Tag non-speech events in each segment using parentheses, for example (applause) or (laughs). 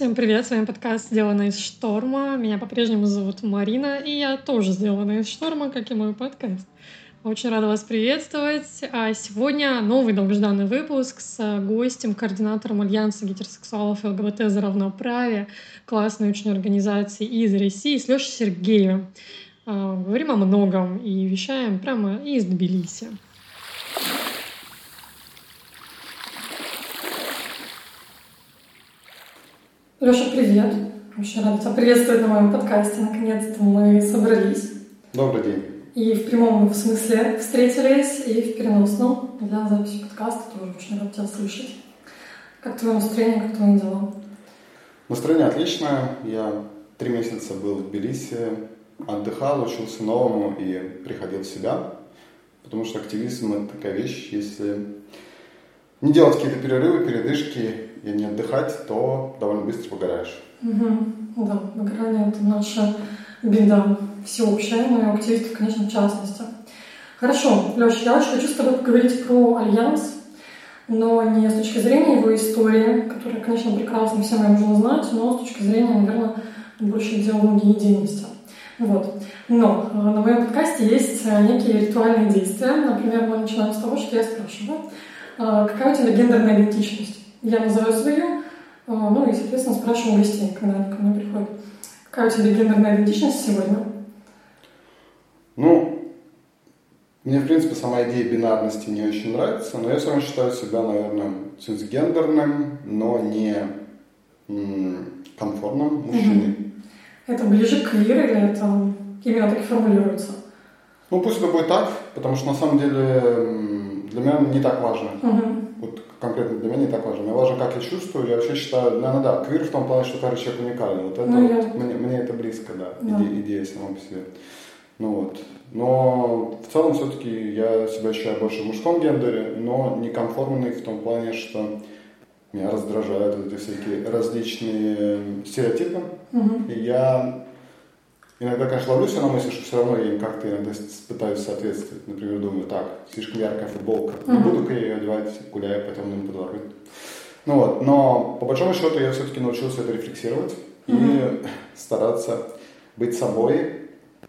Всем привет, с вами подкаст «Сделано из шторма». Меня по-прежнему зовут Марина, и я тоже сделана из шторма, как и мой подкаст. Очень рада вас приветствовать. А сегодня новый долгожданный выпуск с гостем, координатором Альянса гетеросексуалов и ЛГБТ за равноправие, классной очень организации из России, с Лешей Сергеевым. А, говорим о многом и вещаем прямо из Тбилиси. Леша, привет. Очень рада тебя приветствовать на моем подкасте. Наконец-то мы собрались. Добрый день. И в прямом смысле встретились, и в переносном для записи подкаста. Тоже очень рада тебя слышать. Как твое настроение, как твои дела? Настроение отличное. Я три месяца был в Тбилиси, отдыхал, учился новому и приходил в себя. Потому что активизм – это такая вещь, если не делать какие-то перерывы, передышки и не отдыхать, то довольно быстро выгораешь. Угу. Да, выгорание – это наша беда всеобщая, но и активистов, конечно, в частности. Хорошо, Леша, я очень хочу с тобой поговорить про Альянс, но не с точки зрения его истории, которая, конечно, прекрасно всем ее нужно знать, но с точки зрения, наверное, больше идеологии и деятельности. Вот. Но э, на моем подкасте есть э, некие ритуальные действия. Например, мы начинаем с того, что я спрашиваю, какая у тебя гендерная идентичность? Я называю свою, ну и, соответственно, спрашиваю гостей, когда они ко мне приходят. Какая у тебя гендерная идентичность сегодня? Ну, мне, в принципе, сама идея бинарности не очень нравится, но я все равно считаю себя, наверное, цисгендерным, но не конформным мужчиной. Это ближе к квир или это именно так и формулируется? Ну, пусть это будет так, потому что на самом деле для меня не так важно. Угу. Вот конкретно для меня не так важно. Мне важно, как я чувствую. Я вообще считаю, наверное, да, квир в том плане, что каждый человек уникален. Вот это ну, вот, я... мне, мне это близко, да, да. Идея, идея сама по себе. Ну вот. Но в целом все-таки я себя ощущаю больше в мужском гендере, но некомфортный в том плане, что меня раздражают эти всякие различные стереотипы. Угу. И я иногда, конечно, ловлю себя на мысли, что все равно я им как-то иногда пытаюсь соответствовать. Например, думаю, так, слишком яркая футболка, угу. не буду-ка я ее одевать, гуляя по темным подворотням. Ну вот, но по большому счету я все-таки научился это рефлексировать угу. и (laughs) стараться быть собой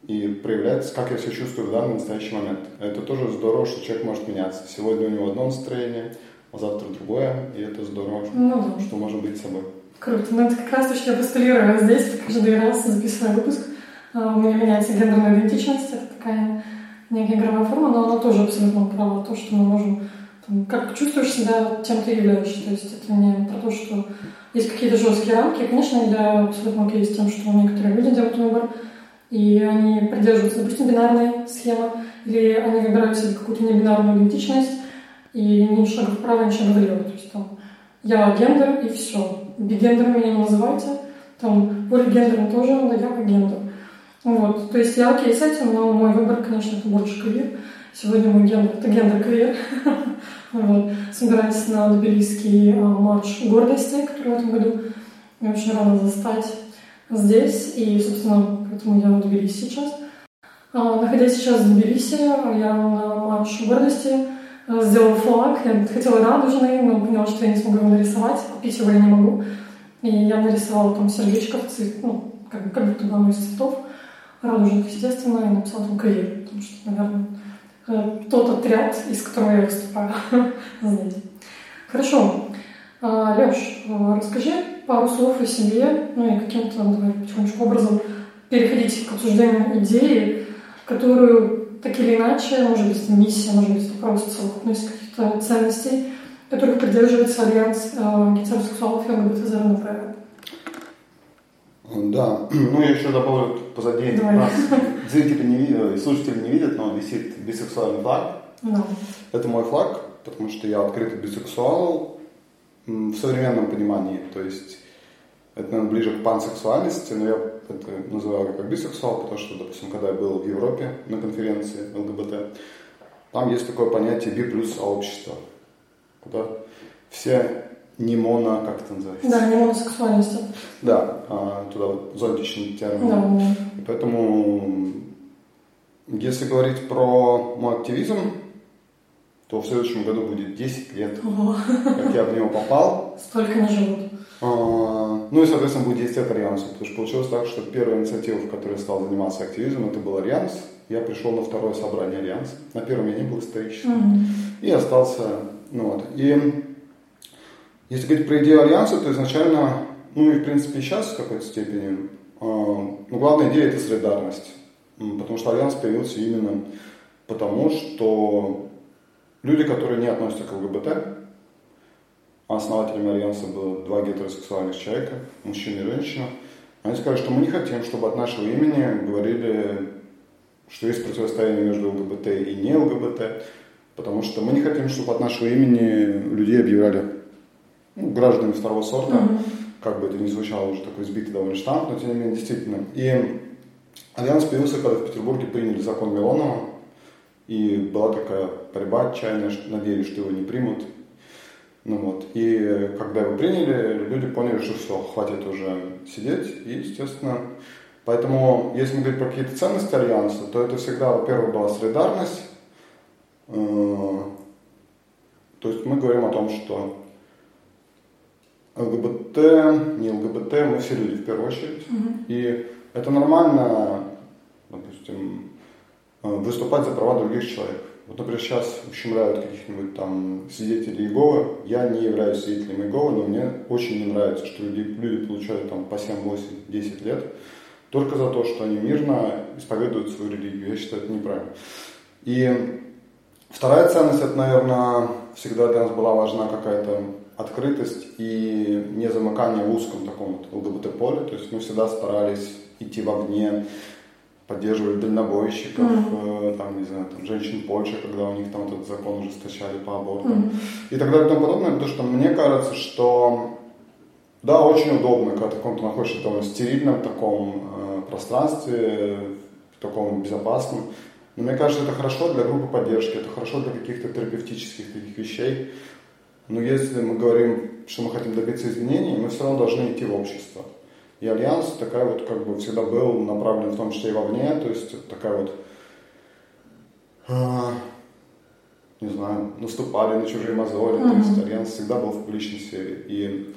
и проявлять, как я себя чувствую в данный настоящий момент. Это тоже здорово, что человек может меняться. Сегодня у него одно настроение, а завтра другое, и это здорово, да. что можно быть собой. Круто. Ну, это как раз то, что я постулирую здесь, каждый раз записывая выпуск. А, у меня меняется гендерная идентичность, это такая некая игровая форма, но она тоже абсолютно права. То, что мы можем там, как чувствуешь себя, тем ты являешься. То есть это не про то, что есть какие-то жесткие рамки. Конечно, я абсолютно окей с тем, что некоторые люди делают выбор, и они придерживаются, допустим, бинарной схемы, или они выбирают себе какую-то небинарную идентичность, и ни шага вправо, ни шага влево. То есть там агендер, и все. Бигендером меня не называйте. Там полигендером тоже, но агендер. Вот. То есть я окей с этим, но мой выбор, конечно, это больше квир. Сегодня мой гендер — это genderqueer. вот. Собираюсь на Тбилисский а, марш гордости, который в этом году я очень рада застать здесь, и, собственно, поэтому я в Тбилиси сейчас. А, находясь сейчас в Тбилиси, я на марш гордости а, сделала флаг. Я хотела радужный, но поняла, что я не смогу его нарисовать, купить его я не могу. И я нарисовала там сердечко в цвет, ну, как, как будто бы оно из цветов радужных, естественно, и написала там квир, потому что, наверное, э, тот отряд, из которого я выступаю (laughs) здесь. Хорошо. А, Леш, а, расскажи пару слов о себе, ну и каким-то, давай, потихонечку образом переходить к обсуждению идеи, которую так или иначе, может быть, миссия, может быть, просто совокупность каких-то ценностей, которых придерживается Альянс э, гетеросексуалов и ЛГБТ равноправие. Да, (clears throat) ну я еще добавлю позади Давай. нас, зрители не видят, слушатели не видят, но висит бисексуальный флаг. Да. Это мой флаг, потому что я открытый бисексуал, в современном понимании. То есть это, наверное, ближе к пансексуальности, но я это называю как бисексуал, потому что, допустим, когда я был в Европе на конференции ЛГБТ, там есть такое понятие би плюс сообщество, куда все не моно, как это называется? Да, не моносексуальность. Да, а, туда вот зонтичный термин. Да. И поэтому, если говорить про мой активизм, то в следующем году будет 10 лет, Ого. как я в него попал. Столько не живут. А, ну и, соответственно, будет 10 лет Альянсу, потому что получилось так, что первая инициатива, в которой я стал заниматься активизмом, это был Альянс. Я пришел на второе собрание Альянса. На первом я не был историческим. Mm-hmm. И остался, ну вот. И если говорить про идею Альянса, то изначально, ну и в принципе сейчас в какой-то степени, э, ну главная идея это солидарность. Потому что Альянс появился именно потому, что люди, которые не относятся к ЛГБТ, основателями Альянса было два гетеросексуальных человека, мужчина и женщина. Они сказали, что мы не хотим, чтобы от нашего имени говорили, что есть противостояние между ЛГБТ и не ЛГБТ, потому что мы не хотим, чтобы от нашего имени людей объявляли ну, гражданами второго сорта, mm-hmm. как бы это ни звучало уже такой сбитый довольно штамп, но тем не менее действительно. И Альянс появился, когда в Петербурге приняли закон Милонова, и была такая борьба отчаянная, что надеялись, что его не примут. Ну вот. И когда его приняли, люди поняли, что все, хватит уже сидеть. И, естественно, поэтому, если мы говорим про какие-то ценности Альянса, то это всегда, во-первых, была солидарность. Э, то есть мы говорим о том, что ЛГБТ, не ЛГБТ, мы все люди в первую очередь. Mm-hmm. И это нормально, допустим, э, выступать за права других человек. Вот, например, сейчас ущемляют каких-нибудь там свидетелей Иеговы. Я не являюсь свидетелем Иеговы, но мне очень не нравится, что люди, люди получают там по 7, 8, 10 лет только за то, что они мирно исповедуют свою религию. Я считаю, это неправильно. И вторая ценность, это, наверное, всегда для нас была важна какая-то открытость и не замыкание в узком таком вот ЛГБТ-поле. То есть мы всегда старались идти в огне, поддерживали дальнобойщиков, mm-hmm. там, не знаю, там, женщин Польши, когда у них там этот закон ужесточали по абортам mm-hmm. и так далее и тому подобное, потому что мне кажется, что да, очень удобно, когда ты в каком-то находишься в таком стерильном таком э, пространстве, в таком безопасном. Но мне кажется, это хорошо для группы поддержки, это хорошо для каких-то терапевтических таких вещей. Но если мы говорим, что мы хотим добиться изменений, мы все равно должны идти в общество. И Альянс такая вот как бы всегда был направлен в том числе и вовне, то есть такая вот, э, не знаю, наступали на чужие мозоли, mm-hmm. то есть Альянс всегда был в публичной сфере. И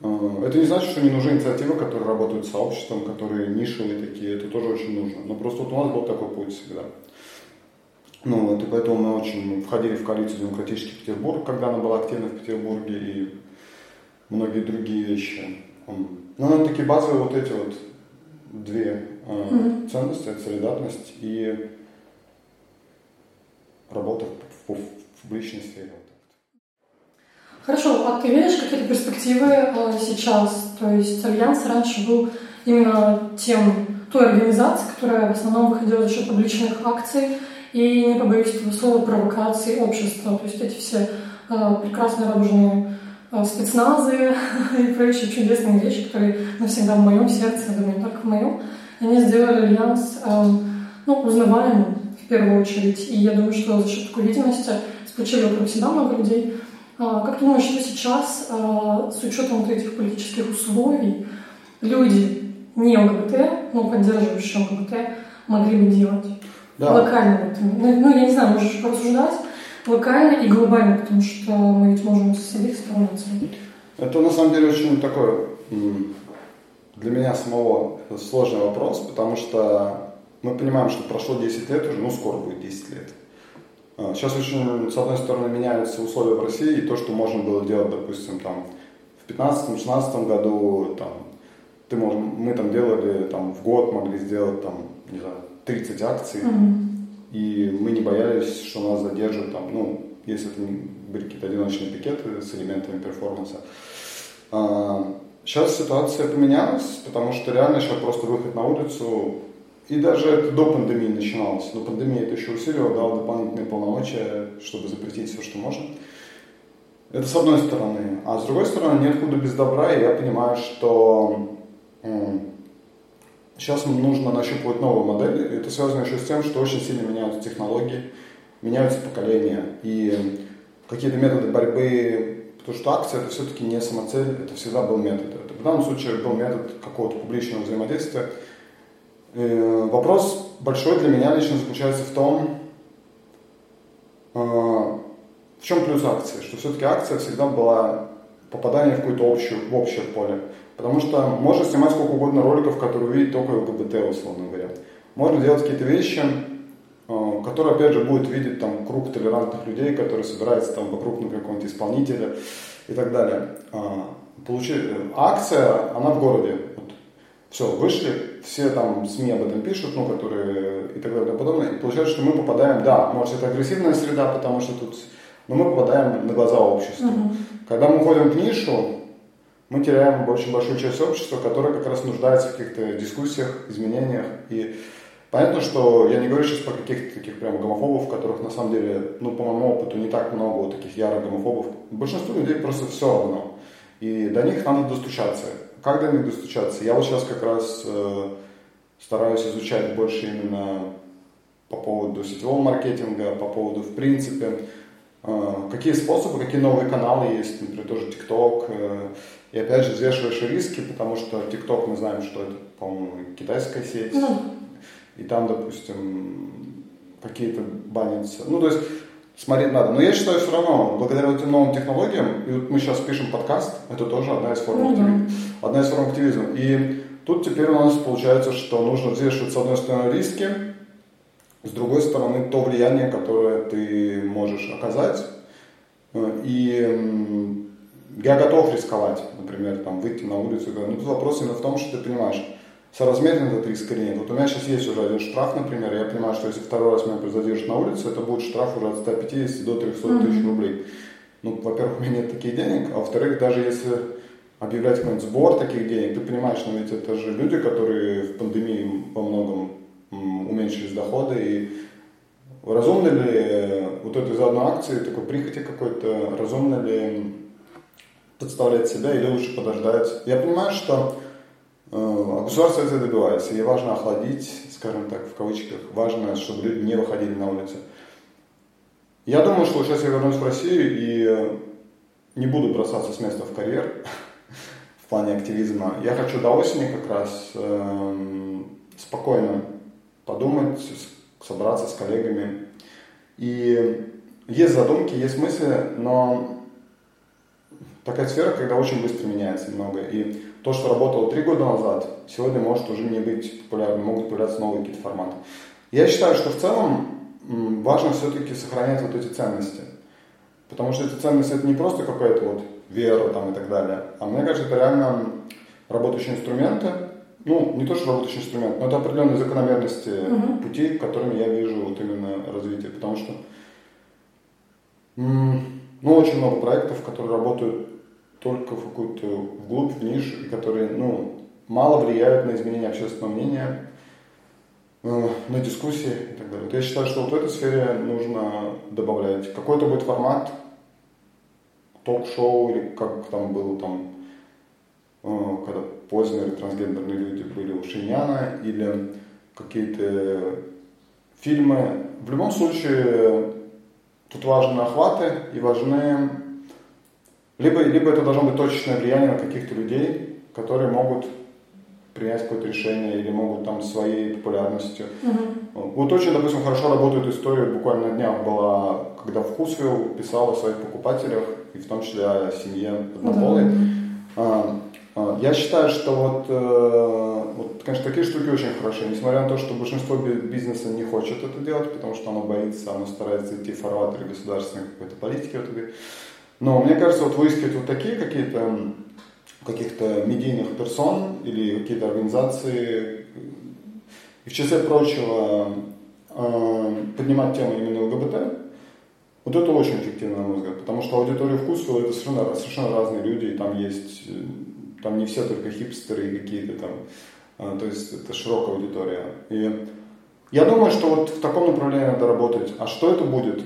э, это не значит, что не нужны инициативы, которые работают с сообществом, которые нишевые такие, это тоже очень нужно. Но просто вот у нас был такой путь всегда. Ну вот, и поэтому мы очень входили в коалицию «Демократический Петербург», когда она была активна в Петербурге, и многие другие вещи. Ну, такие базовые вот эти вот две э, mm-hmm. ценности, это солидарность и работа в, в, в публичной сфере. Хорошо, а ты видишь какие-то перспективы э, сейчас? То есть Альянс раньше был именно тем, той организацией, которая в основном выходила за счет публичных акций и, не побоюсь этого слова, провокации общества. То есть эти все э, прекрасно радужные Э, спецназы (laughs) и прочие чудесные вещи, которые навсегда в моем сердце, я думаю, только в моем, они сделали Альянс эм, ну, узнаваемым в первую очередь. И я думаю, что за счет такой видимости сплочили вокруг себя много людей. А, как ты думаешь, что сейчас, э, с учетом вот этих политических условий, люди не ЛГБТ, но поддерживающие ЛГБТ, могли бы делать? Да. Локально. Ну, ну, я не знаю, можешь порассуждать, локально и глобально, потому что мы ведь можем с обеих сторон Это на самом деле очень такой для меня самого сложный вопрос, потому что мы понимаем, что прошло 10 лет уже, ну скоро будет 10 лет. А, сейчас очень, с одной стороны, меняются условия в России, и то, что можно было делать, допустим, там, в 15-16 году, там, ты можешь, мы там делали, там, в год могли сделать, там, не знаю, 30 акций, mm-hmm и мы не боялись, что нас задержат там, ну, если это были какие-то одиночные пикеты с элементами перформанса. Сейчас а, ситуация поменялась, потому что реально сейчас просто выход на улицу, и даже это до пандемии начиналось. До пандемии это еще усилило, дал дополнительные полномочия, чтобы запретить все, что можно. Это с одной стороны. А с другой стороны, нет худа без добра, и я понимаю, что Сейчас нужно нащупывать новые модели. Это связано еще с тем, что очень сильно меняются технологии, меняются поколения. И какие-то методы борьбы, потому что акция это все-таки не самоцель, это всегда был метод. Это в данном случае был метод какого-то публичного взаимодействия. И э, вопрос большой для меня лично заключается в том, э, в чем плюс акции, что все-таки акция всегда была попадание в какое-то общее, в общее поле. Потому что можно снимать сколько угодно роликов, которые увидит только ЛГБТ, условно говоря. Можно делать какие-то вещи, э, которые, опять же, будет видеть там круг толерантных людей, которые собираются там вокруг, например, какого-нибудь исполнителя и так далее. А, получи... Акция, она в городе. Вот. Все, вышли, все там СМИ об этом пишут, ну, которые и так далее и тому подобное. И получается, что мы попадаем, да, может, это агрессивная среда, потому что тут... Но мы попадаем на глаза обществу. Mm-hmm. Когда мы уходим в нишу, мы теряем очень большую часть общества, которая как раз нуждается в каких-то дискуссиях, изменениях. И понятно, что я не говорю сейчас про каких-то таких прям гомофобов, которых на самом деле, ну, по моему опыту, не так много вот таких ярых гомофобов. Большинству людей просто все равно. И до них надо достучаться. Как до них достучаться? Я вот сейчас как раз э, стараюсь изучать больше именно по поводу сетевого маркетинга, по поводу, в принципе, э, какие способы, какие новые каналы есть, например, тоже TikTok. Э, и опять же взвешиваешь риски, потому что TikTok мы знаем, что это, по-моему, китайская сеть. Ну. И там, допустим, какие-то банятся. Ну, то есть смотреть надо. Но я считаю все равно, благодаря этим новым технологиям, и вот мы сейчас пишем подкаст, это тоже одна из форм, mm-hmm. активизма, одна из форм активизма. И тут теперь у нас получается, что нужно взвешивать с одной стороны риски, с другой стороны то влияние, которое ты можешь оказать. И я готов рисковать, например, там, выйти на улицу. Но тут вопрос именно в том, что ты понимаешь, соразмерен этот риск или нет. Вот у меня сейчас есть уже один штраф, например, я понимаю, что если второй раз меня задержат на улице, это будет штраф уже от 150 до 300 mm-hmm. тысяч рублей. Ну, во-первых, у меня нет таких денег, а во-вторых, даже если объявлять какой-нибудь сбор таких денег, ты понимаешь, но ведь это же люди, которые в пандемии во многом уменьшились доходы, и разумно ли вот это из одной акции, такой прихоти какой-то, разумно ли подставлять себя или лучше подождать? Я понимаю, что Э, государство это добивается. И важно охладить, скажем так, в кавычках, важно, чтобы люди не выходили на улицу. Я думаю, что сейчас я вернусь в Россию и не буду бросаться с места в карьер (laughs) в плане активизма. Я хочу до осени как раз э, спокойно подумать, собраться с коллегами. И есть задумки, есть мысли, но такая сфера, когда очень быстро меняется много. И то, что работало три года назад, сегодня может уже не быть популярным, могут появляться новые какие-то форматы. Я считаю, что в целом важно все-таки сохранять вот эти ценности. Потому что эти ценности это не просто какая-то вот вера там и так далее, а мне кажется, это реально работающие инструменты. Ну, не то, что работающий инструмент, но это определенные закономерности uh-huh. пути, которыми я вижу вот именно развитие. Потому что ну, очень много проектов, которые работают только в какую-то вглубь, в нишу, и которые ну, мало влияют на изменение общественного мнения, э, на дискуссии и так далее. Вот я считаю, что вот в этой сфере нужно добавлять. Какой-то будет формат, ток-шоу или как там было там, э, когда поздние трансгендерные люди были у Шиньяна, или какие-то фильмы. В любом случае, тут важны охваты и важны либо, либо это должно быть точечное влияние на каких-то людей, которые могут принять какое-то решение или могут там своей популярностью. Угу. Вот очень, допустим, хорошо работает история, буквально на днях была, когда Вкусвилл писал о своих покупателях, и в том числе о семье однополой. Да. А, а, я считаю, что вот, э, вот, конечно, такие штуки очень хороши, несмотря на то, что большинство бизнеса не хочет это делать, потому что оно боится, оно старается идти в фарватере государственной какой-то политики вот. Но мне кажется, вот выискивать вот такие какие-то каких-то медийных персон или какие-то организации, и в числе прочего э, поднимать тему именно ЛГБТ, вот это очень эффективно, на мой взгляд, потому что аудитория вкусвилла это совершенно, совершенно разные люди, и там есть, там не все только хипстеры и какие-то там, э, то есть это широкая аудитория. И я думаю, что вот в таком направлении надо работать. А что это будет?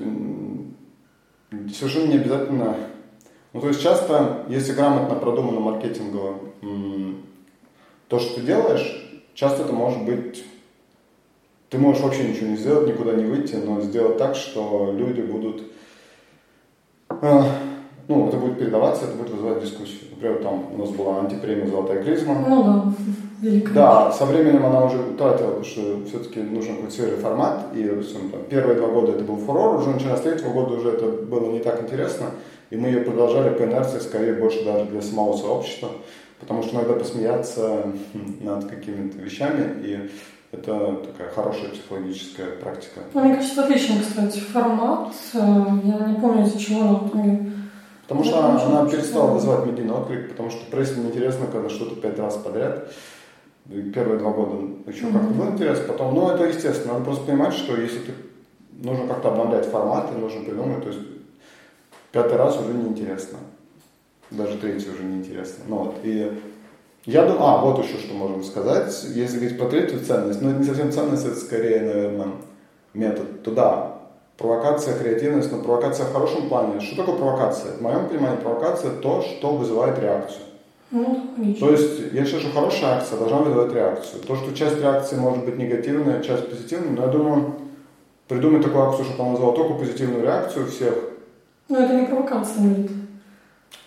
Совершенно не обязательно. Ну, то есть часто, если грамотно продумано маркетингово то, что ты делаешь, часто это может быть... Ты можешь вообще ничего не сделать, никуда не выйти, но сделать так, что люди будут... Э, ну, это будет передаваться, это будет вызывать дискуссию. Например, там у нас была антипремия «Золотая клизма». Ну да, великая. Да, со временем она уже утратила, потому что все-таки нужен какой-то свежий формат. И допустим, там, первые два года это был фурор, уже начиная с третьего года уже это было не так интересно. И мы ее продолжали по инерции, скорее больше даже для самого сообщества, потому что иногда посмеяться над какими-то вещами, и это такая хорошая психологическая практика. Ну, мне кажется, отличный, кстати, формат. Э, я не помню, из-за чего она в итоге Потому что она, она перестала вызывать медийный отклик, потому что прессе неинтересно, когда что-то пять раз подряд. Первые два года еще mm-hmm. как-то было интересно, потом, ну это естественно, надо просто понимать, что если ты нужно как-то обновлять форматы, нужно придумать, то есть пятый раз уже неинтересно, даже третий уже неинтересно. Ну, вот, и я думаю, а, вот еще что можем сказать, если говорить про третью ценность, ну это не совсем ценность, это скорее, наверное, метод, туда провокация, креативность, но провокация в хорошем плане. Что такое провокация? В моем понимании провокация то, что вызывает реакцию. Ну, то есть, я считаю, что хорошая акция должна вызывать реакцию. То, что часть реакции может быть негативная, часть позитивная, но я думаю, придумать такую акцию, чтобы она вызвала только позитивную реакцию всех. Но это не провокация, нет.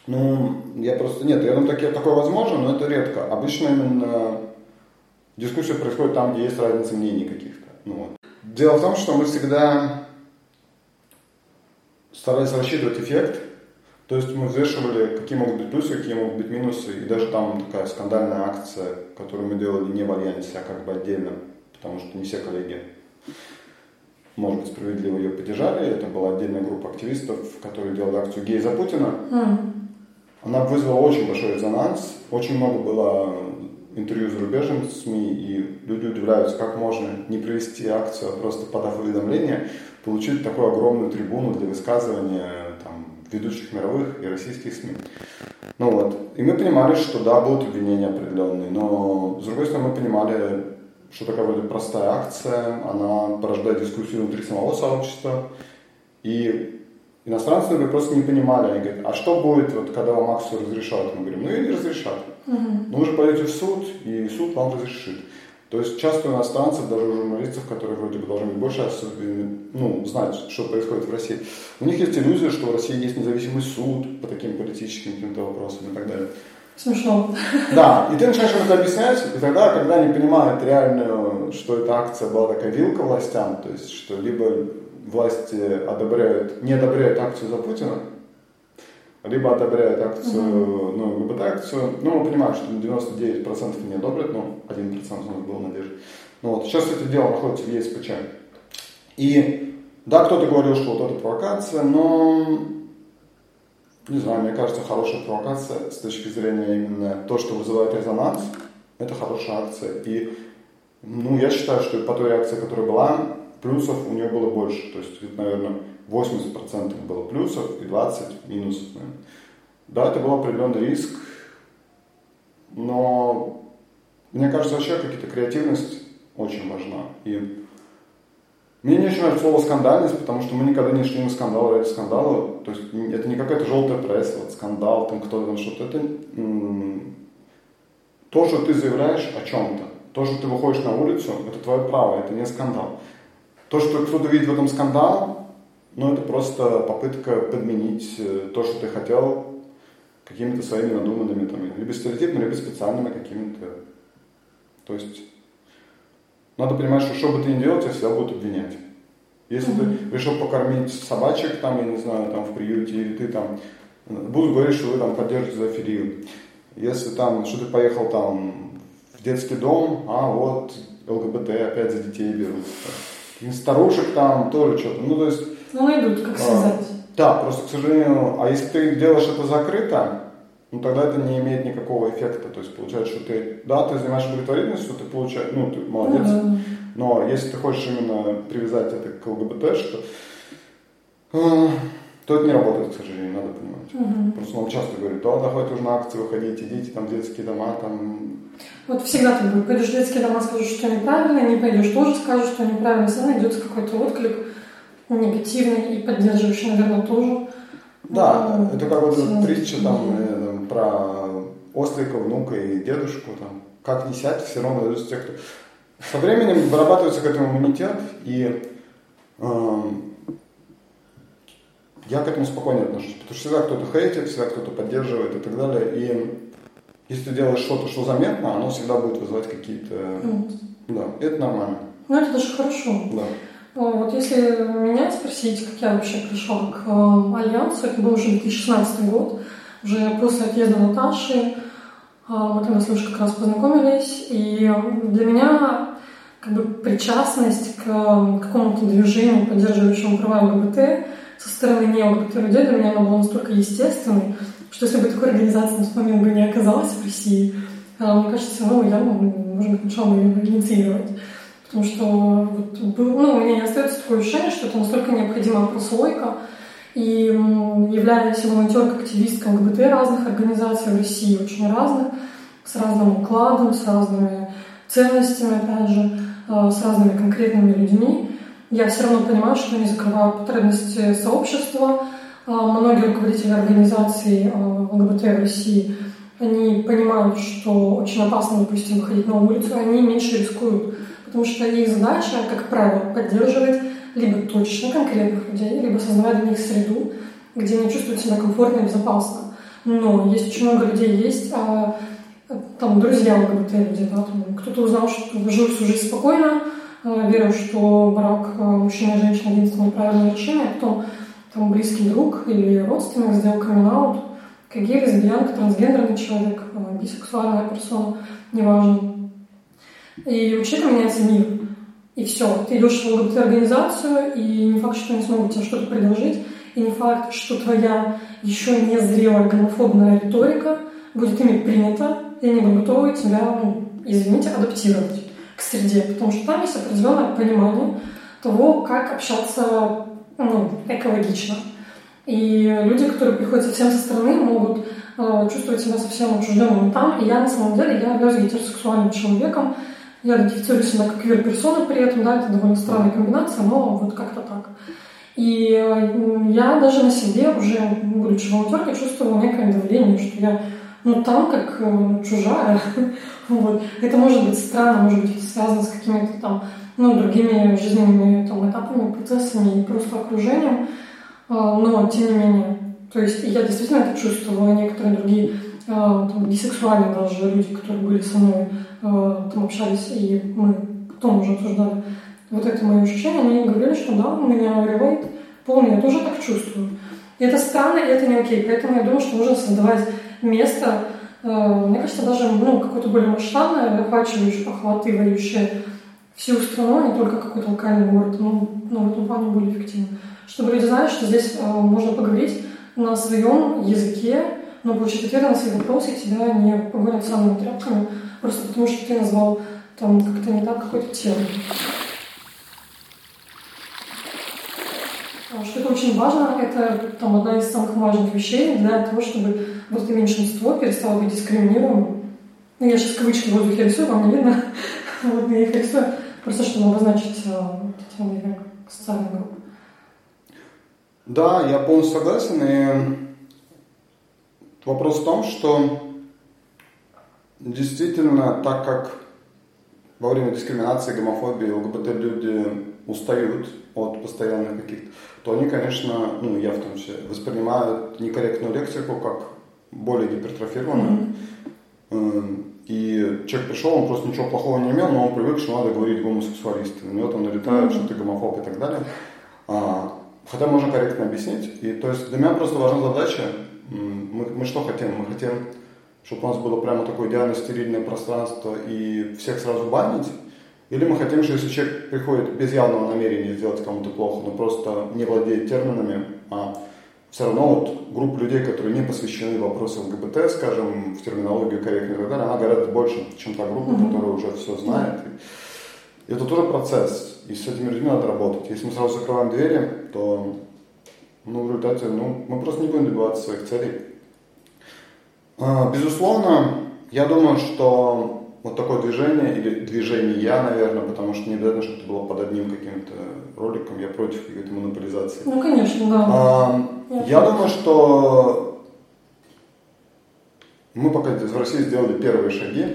Ну, я просто... Нет, я думаю, такие, такое возможно, но это редко. Обычно именно дискуссия происходит там, где есть разница мнений каких-то. Ну, вот. Дело в том, что мы всегда старались рассчитывать эффект, то есть мы взвешивали, какие могут быть плюсы, какие могут быть минусы, и даже там такая скандальная акция, которую мы делали не в альянсе, а как бы отдельно, потому что не все коллеги, может быть, справедливо ее поддержали. Это была отдельная группа активистов, которые делали акцию «Гей за Путина». Mm. Она вызвала очень большой резонанс, очень много было интервью с зарубежными СМИ, и люди удивляются, как можно не провести акцию, а просто подав уведомление, получить такую огромную трибуну для высказывания ведущих мировых и российских СМИ. Ну вот. И мы понимали, что да, будут обвинения определенные, но с другой стороны мы понимали, что такая вроде простая акция, она порождает дискуссию внутри самого сообщества, и Иностранцы, например, просто не понимали, они говорят, а что будет, вот, когда вам акцию разрешат? Мы говорим, ну и не разрешат. Угу. Ну вы же пойдете в суд, и суд вам разрешит. То есть часто у иностранцев, даже у журналистов, которые вроде бы должны быть больше ну, знать, что происходит в России, у них есть иллюзия, что в России есть независимый суд по таким политическим каким-то вопросам и так далее. Смешно. (laughs) Да, и ты начинаешь им это объяснять, и тогда, когда они понимают реально, что эта акция была такая вилка властям, то есть, что либо власти одобряют, не одобряют акцию за Путина, либо одобряют акцию, mm-hmm. ну, ЛГБТ-акцию. Ну, мы понимаем, что 99% не одобрят, но 1% у нас был надежда. Ну, вот, сейчас это дело находится в ЕСПЧ. И да, кто-то говорил, что вот это провокация, но не знаю, мне кажется, хорошая провокация с точки зрения именно то, что вызывает резонанс, это хорошая акция. И ну, я считаю, что по той реакции, которая была, плюсов у нее было больше. То есть, наверное, 80% было плюсов и 20% минусов. Да, это был определенный риск, но мне кажется, вообще какая-то креативность очень важна. И мне не очень нравится слово скандальность, потому что мы никогда не шли на скандал ради скандала. То есть это не какая-то желтая пресса, вот скандал, там кто-то там что-то. Это то, что ты заявляешь о чем-то. То, что ты выходишь на улицу, это твое право, это не скандал. То, что кто-то видит в этом скандал, ну, это просто попытка подменить э, то, что ты хотел, какими-то своими надуманными, там, либо стереотипными, либо специальными какими-то. То есть, надо понимать, что что бы ты ни делал, тебя всегда будут обвинять. Если mm-hmm. ты решил покормить собачек, там, я не знаю, там, в приюте, или ты там, будут говорить, что вы там поддерживаете зоофилию. Если там, что ты поехал там в детский дом, а вот ЛГБТ опять за детей берут старушек там тоже что-то. Ну, то есть... Ну, найдут, как связать. А, да, просто, к сожалению, а если ты делаешь это закрыто, ну, тогда это не имеет никакого эффекта. То есть, получается, что ты, да, ты занимаешься благотворительностью, ты получаешь, ну, ты молодец, ну, да. но если ты хочешь именно привязать это к ЛГБТ, что э, то это не работает, к сожалению, надо понимать. Угу. Просто он часто говорит, да, давайте уже на акции выходить, идите, там детские дома, там вот всегда будет. Пойдешь в детские дома, скажешь, что неправильно, не пойдешь, тоже скажешь, что неправильно. Все равно найдется какой-то отклик негативный и поддерживающий, наверное, тоже. Да, ну, это как вот притча там, э, про ослика, внука и дедушку. Там, как не сядь, все равно найдутся те, кто... Со временем вырабатывается к этому иммунитет, и э, я к этому спокойно отношусь, потому что всегда кто-то хейтит, всегда кто-то поддерживает и так далее. И если ты делаешь что-то, что заметно, оно всегда будет вызывать какие-то... Mm. Да, это нормально. Ну, это даже хорошо. Да. Вот если меня спросить, как я вообще пришла к э, Альянсу, это был уже 2016 год, уже после отъезда Наташи, а, мы тогда с Лешей как раз познакомились, и для меня как бы причастность к какому-то движению, поддерживающему права ЛГБТ со стороны не ЛГБТ людей для меня она была настолько естественной, что если бы такой организации на тот момент бы не оказалась в России, а, мне кажется, ну, я, может быть, начала бы ее инициировать. Потому что вот, ну, у меня не остается такое ощущение, что это настолько необходимая прослойка, и являясь волонтеркой, активисткой ЛГБТ разных организаций в России, очень разных, с разным укладом, с разными ценностями, опять же, а, с разными конкретными людьми, я все равно понимаю, что они закрывают потребности сообщества. А, многие руководители организаций а, ЛГБТ в России, они понимают, что очень опасно, допустим, выходить на улицу, они меньше рискуют, потому что их задача, как правило, поддерживать либо точно конкретных людей, либо создавать для них среду, где они чувствуют себя комфортно и безопасно. Но есть очень много людей, есть а, там друзья ЛГБТ люди, да, кто-то узнал, что жил всю жизнь спокойно, а, верил, что брак а, мужчины и женщины единственное правильное решение, а потом там близкий друг или родственник сделал камин как гей, лесбиянка, трансгендерный человек, а, бисексуальная персона, неважно. И человека меняется мир. И все. Ты идешь в ЛГБТ-организацию, и не факт, что они смогут тебе что-то предложить, и не факт, что твоя еще не зрелая гомофобная риторика будет ими принята, и они будут готовы тебя, ну, извините, адаптировать к среде, потому что там есть определенное понимание того, как общаться ну, экологично. И люди, которые приходят совсем со стороны, могут э, чувствовать себя совсем отчужденными там. И я на самом деле, я являюсь гетеросексуальным человеком, я идентифицирую себя как квир-персона при этом, да, это довольно странная комбинация, но вот как-то так. И я даже на себе уже, будучи волонтеркой, чувствовала некое давление, что я ну, там как э, чужая. (laughs) вот. Это может быть странно, может быть, это связано с какими-то там, ну, другими жизненными там, этапами, процессами и просто окружением. Э, но, тем не менее, то есть я действительно это чувствовала, некоторые другие там, бисексуальные даже люди, которые были со мной, э, там общались, и мы потом уже обсуждали вот это мое ощущение, они говорили, что да, у меня релейт полный, я тоже так чувствую. И это странно, и это не окей. Поэтому я думаю, что нужно создавать место, э, мне кажется, даже ну, какое-то более масштабное, охватывающее, охватывающее всю страну, а не только какой-то локальный город. Ну, ну, в этом плане более эффективно. Чтобы люди знали, что здесь можно поговорить на своем языке, но получить ответы на свои вопросы, тебя не погонят самыми тряпками, просто потому что ты назвал там как-то не так какой-то термин. А что это очень важно, это там, одна из самых важных вещей для того, чтобы вот это меньшинство перестало быть дискриминируемым. Ну, я сейчас кавычки в воздухе рисую, вам не видно. (laughs) вот я их рисую, просто чтобы обозначить а, вот эти вот, социальные группы. Да, я полностью согласен. И вопрос в том, что действительно, так как во время дискриминации, гомофобии ЛГБТ люди устают от постоянных каких-то, то они, конечно, ну, я в том числе, воспринимают некорректную лексику как более гипертрофированную. Mm-hmm. И человек пришел, он просто ничего плохого не имел, но он привык, что надо говорить гомосексуалисты. На него там налетают, mm-hmm. что ты гомофоб и так далее. А, хотя можно корректно объяснить. И то есть для меня просто важна задача, мы, мы что хотим? Мы хотим, чтобы у нас было прямо такое идеально стерильное пространство и всех сразу банить, или мы хотим, что если человек приходит без явного намерения сделать кому-то плохо, но просто не владеет терминами, а все равно вот группа людей, которые не посвящены вопросам ЛГБТ, скажем, в терминологию корректную и так далее, она гораздо больше, чем та группа, mm-hmm. которая уже все знает. И это тоже процесс, и с этими людьми надо работать. Если мы сразу закрываем двери, то ну, в результате ну, мы просто не будем добиваться своих целей. А, безусловно, я думаю, что вот такое движение, или движение я, наверное, потому что не обязательно, чтобы это было под одним каким-то роликом, я против какой-то монополизации. Ну, конечно, да. А, я думаю, что мы пока в России сделали первые шаги,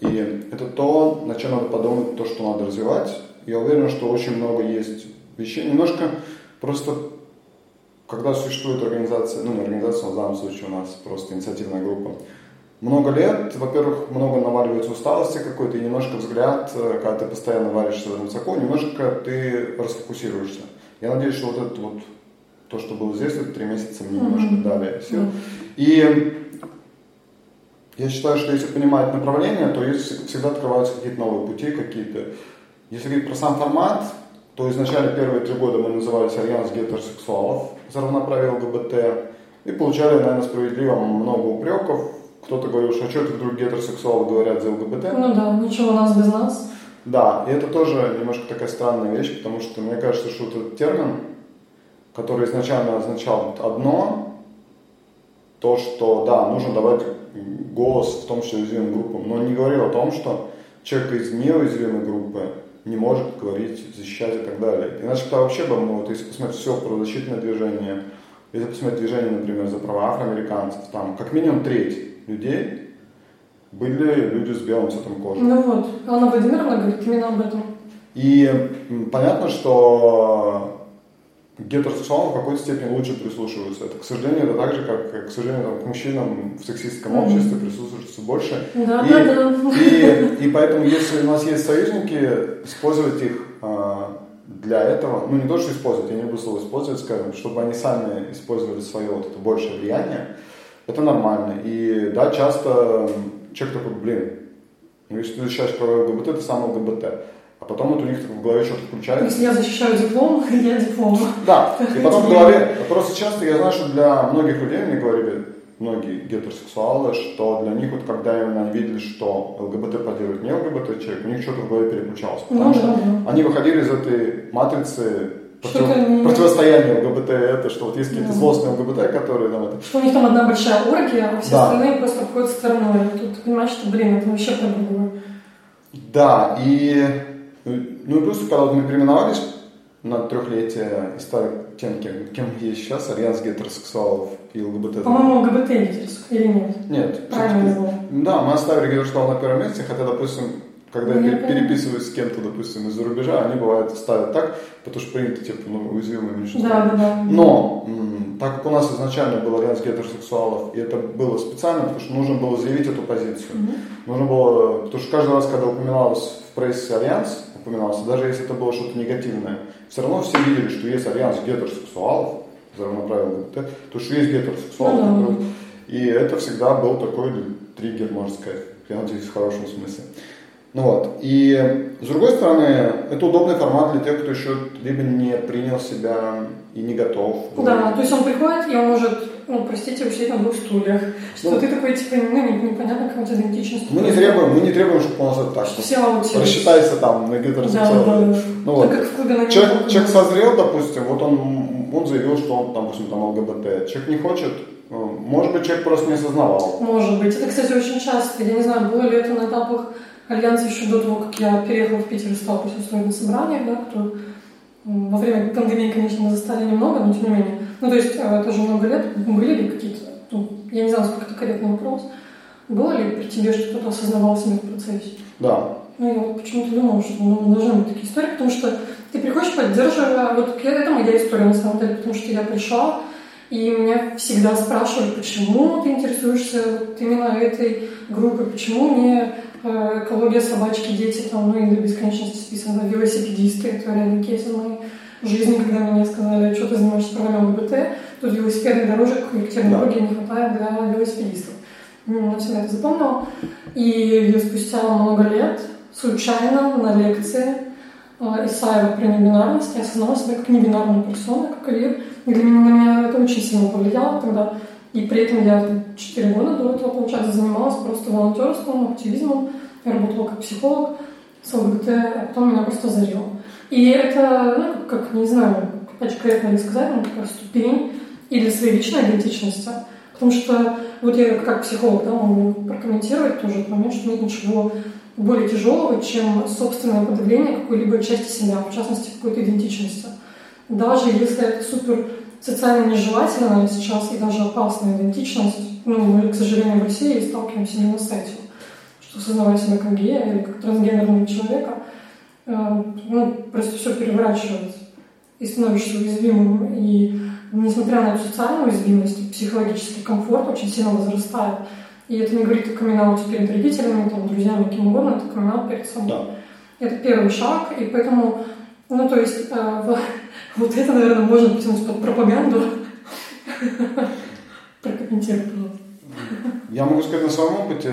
и это то, на чем надо подумать, то, что надо развивать. Я уверен, что очень много есть вещей. Немножко просто, когда существует организация, ну не организация, но в данном случае у нас просто инициативная группа, много лет, во-первых, много наваливается усталости какой-то, и немножко взгляд, э, когда ты постоянно варишься в этом соку, немножко ты расфокусируешься. Я надеюсь, что вот это вот, то, что было здесь, это три месяца мне немножко mm-hmm. дали сил. Mm-hmm. И я считаю, что если понимать направление, то есть всегда открываются какие-то новые пути, какие-то... Если говорить про сам формат, то изначально первые три года мы назывались Альянс гетеросексуалов за равноправие ЛГБТ и получали, наверное, справедливо много упреков. Кто-то говорил, что а что это вдруг гетеросексуалы говорят за ЛГБТ? Ну да, ничего о нас без нас. Да, и это тоже немножко такая странная вещь, потому что мне кажется, что этот термин, который изначально означал одно, то, что, да, нужно давать голос в том числе уязвимым группам, но не говорил о том, что человек из неуязвимой группы не может говорить, защищать и так далее. Иначе то вообще бы, ну, вот если посмотреть все правозащитное движение, если посмотреть движение, например, за права афроамериканцев, там как минимум треть людей были люди с белым цветом кожи. Ну вот, Анна Владимировна говорит именно об этом. И понятно, что гетеросексуалам в какой-то степени лучше прислушиваются. Это, к сожалению, это так же, как, к сожалению, там, к мужчинам в сексистском mm-hmm. обществе прислушиваются больше. Да, и, да, да. И, и поэтому, если у нас есть союзники, использовать их а, для этого, ну не то, что использовать, я не буду слово использовать, скажем, чтобы они сами использовали свое вот это большее влияние, это нормально. И да, часто человек такой, блин, если ты защищаешь право ЛГБТ, ты сам ЛГБТ. А потом вот у них в голове что-то включается. Если я защищаю диплом, (laughs) я диплом. Да, и потом в голове, просто часто я знаю, что для многих людей, мне говорили, многие гетеросексуалы, что для них, вот когда именно они видели, что ЛГБТ поддерживает не ЛГБТ человек, у них что-то в голове переключалось. Ну потому ну, что да, да. они выходили из этой матрицы против... не... противостояния ЛГБТ, это что вот есть какие-то да. злостные ЛГБТ, которые там это... Что у них там одна большая оргия, а все да. остальные просто обходят стороной. И тут ты понимаешь, что, блин, это вообще про другое. Да, и ну и плюс, когда вот мы переименовались на трехлетие и стали тем, кем, кем есть сейчас, альянс гетеросексуалов и ЛГБТ. По-моему, ЛГБТ или нет? Нет. Правильно Да, мы оставили гетеросексуал на первом месте, хотя, допустим, когда я ну, переписываюсь с кем-то, допустим, из-за рубежа, они бывают ставят так, потому что принято, типа, ну, уязвимые меньшинство. Да, да, да. Но, м- так как у нас изначально был альянс гетеросексуалов, и это было специально, потому что нужно было заявить эту позицию. Mm-hmm. Нужно было, потому что каждый раз, когда упоминалось в прессе альянс, упоминалось, даже если это было что-то негативное, все равно все видели, что есть альянс гетеросексуалов, за равноправие ЛГБТ, то что есть гетеросексуалы, mm-hmm. и это всегда был такой триггер, можно сказать, я надеюсь, в хорошем смысле. Ну вот. И с другой стороны, это удобный формат для тех, кто еще либо не принял себя и не готов. Да, то есть он приходит, и он может, ну, простите, усидеть на двух стульях. Что ну, ты такой, типа, ну, непонятно, какая у тебя идентичность. Мы не требуем, мы не требуем, чтобы у нас это так. Что все аутсервис. Рассчитайся там на гетеросексуал. Да, да, да. Ну, вот. как в клубе на человек, человек созрел, допустим, вот он, он заявил, что он, допустим, там ЛГБТ. Человек не хочет, ну, может быть, человек просто не осознавал. Может быть. Это, кстати, очень часто. Я не знаю, было ли это на этапах Альянс еще до того, как я переехала в Питер и стала присутствовать на собраниях, да, кто во время пандемии, конечно, застали немного, но тем не менее. Ну, то есть, э, тоже много лет были ли какие-то, ну, я не знаю, сколько это корректный вопрос, было ли при тебе, что кто-то осознавал себя в процессе? Да. Ну, я вот почему-то думала, что ну, должны быть такие истории, потому что ты приходишь, поддерживая, вот это моя история на самом деле, потому что я пришла, и меня всегда спрашивали, почему ты интересуешься вот именно этой группой, почему не э, экология собачки, дети, там, ну и до бесконечности списано, велосипедисты, это реально кейс из моей жизни, когда мне сказали, что ты занимаешься правами ЛГБТ, тут велосипедных дорожек коллективной да. дороги не хватает для велосипедистов. Ну, я всегда это запомнила. И спустя много лет случайно на лекции э, Исаева про небинарность я осознала себя как небинарную персону, как кавир, и для меня, на меня это очень сильно повлияло тогда. И при этом я 4 года до этого, получается, занималась просто волонтерством, активизмом. Я работала как психолог с ЛГБТ, а потом меня просто озарило. И это, ну, как, не знаю, корректно ли сказать, но такая ступень и для своей личной идентичности. Потому что вот я как психолог да, могу прокомментировать тоже этот что нет ничего более тяжелого, чем собственное подавление какой-либо части себя, в частности, какой-то идентичности даже если это супер социально нежелательная сейчас и даже опасная идентичность, ну, мы, к сожалению, в России сталкиваемся именно с этим, что осознавая себя как гея или как трансгендерного человека, э, ну, просто все переворачивается и становишься уязвимым, и несмотря на эту социальную уязвимость, психологический комфорт очень сильно возрастает. И это не говорит о камин перед родителями, там, друзьями, кем угодно, это камин перед собой. Да. Это первый шаг, и поэтому, ну, то есть, э, вот это, наверное, можно потянуть под пропаганду. (laughs) Прокомментируй, пожалуйста. Я могу сказать на своем опыте,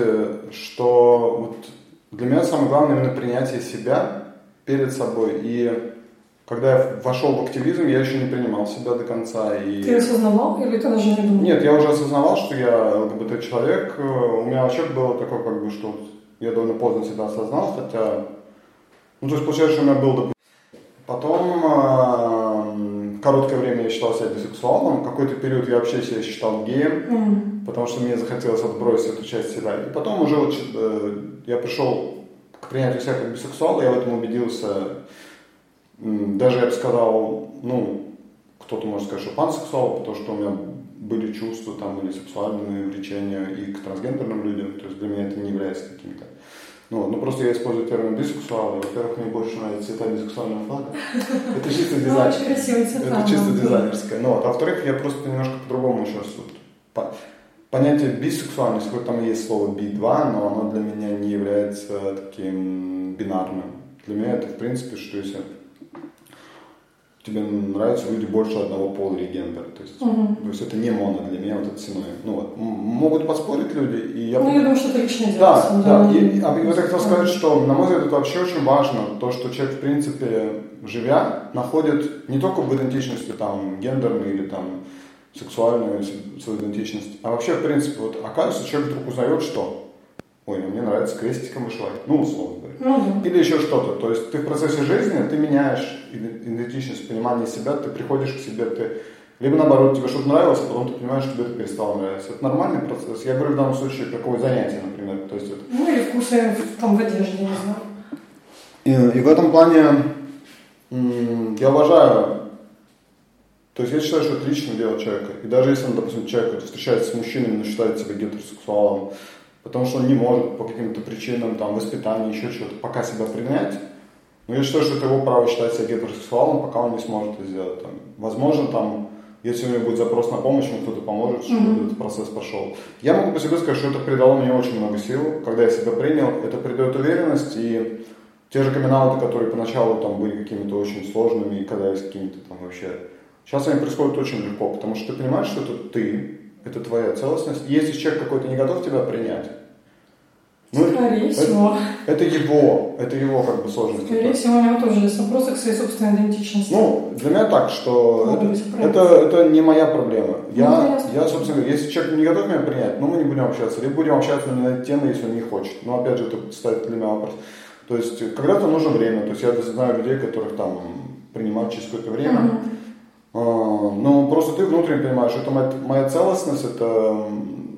что вот для меня самое главное именно принятие себя перед собой. И когда я вошел в активизм, я еще не принимал себя до конца. И... Ты осознавал или ты даже не думал? Нет, я уже осознавал, что я ЛГБТ-человек. У меня вообще было такое, как бы, что я довольно поздно себя осознал, хотя... Ну, то есть, получается, что у меня был, допустим... Потом э, короткое время я считал себя бисексуалом, какой-то период я вообще себя считал геем, mm. потому что мне захотелось отбросить эту часть себя. И потом уже вот, э, я пришел к принятию себя как бисексуала, я в этом убедился даже я бы сказал, ну, кто-то может сказать, что пансексуал, потому что у меня были чувства там или сексуальные влечения и к трансгендерным людям, то есть для меня это не является каким-то. Ну, ну просто я использую термин бисексуал, во-первых, мне больше нравится цвета бисексуального флага. Это (laughs) чисто ну, дизайнерское. Это чисто дизайнерское. Ну, а во-вторых, я просто немножко по-другому сейчас вот, понятие бисексуальность, хоть там есть слово би-2, но оно для меня не является таким бинарным. Для меня это, в принципе, что если тебе нравятся люди больше одного пола или гендера. То есть, угу. то есть это не моно для меня, вот это синоним. Ну, вот. Могут поспорить люди. И я... Ну, я думаю, что это личное дело. Да, да. И, а я хотел сказать, что, на мой взгляд, это вообще очень важно, то, что человек, в принципе, живя, находит не только в идентичности там гендерной или там сексуальную свою идентичность, а вообще, в принципе, вот оказывается, человек вдруг узнает, что ой, ну мне нравится крестиком вышивать, ну, условно да. Или еще что-то. То есть ты в процессе жизни, ты меняешь идентичность, понимание себя, ты приходишь к себе, ты либо наоборот, тебе что-то нравилось, а потом ты понимаешь, что тебе это перестало нравиться. Это нормальный процесс. Я говорю в данном случае какое занятие, например. То есть это... Ну или вкусы там в одежде, не знаю. И, и в этом плане я уважаю то есть я считаю, что это личное дело человека. И даже если, он, допустим, человек встречается с мужчинами, но считает себя гетеросексуалом, потому что он не может по каким-то причинам, там, воспитания, еще что-то, пока себя принять. Но я считаю, что это его право считать себя гетеросексуалом, пока он не сможет это сделать. Там. Возможно, там, если у него будет запрос на помощь, ему кто-то поможет, чтобы mm-hmm. этот процесс пошел. Я могу по себе сказать, что это придало мне очень много сил, когда я себя принял, это придает уверенность, и те же камин которые поначалу там были какими-то очень сложными, и казались какими-то там вообще... Сейчас они происходят очень легко, потому что ты понимаешь, что это ты, это твоя целостность. Если человек какой-то не готов тебя принять, ну, Скорее это, всего. Это его, это его как бы сложность. Скорее так. всего, у него тоже есть вопросы к своей собственной идентичности. Ну, для меня так, что это, это, это не моя проблема. Ну, я, я, собственно, если человек не готов меня принять, ну, мы не будем общаться. Либо будем общаться на эту тему, если он не хочет. Но, опять же, это ставит для меня вопрос. То есть, когда-то нужно время. То есть, я знаю людей, которых там принимают через какое-то время. Mm-hmm. Ну, просто ты внутренне понимаешь, это моя, моя целостность, это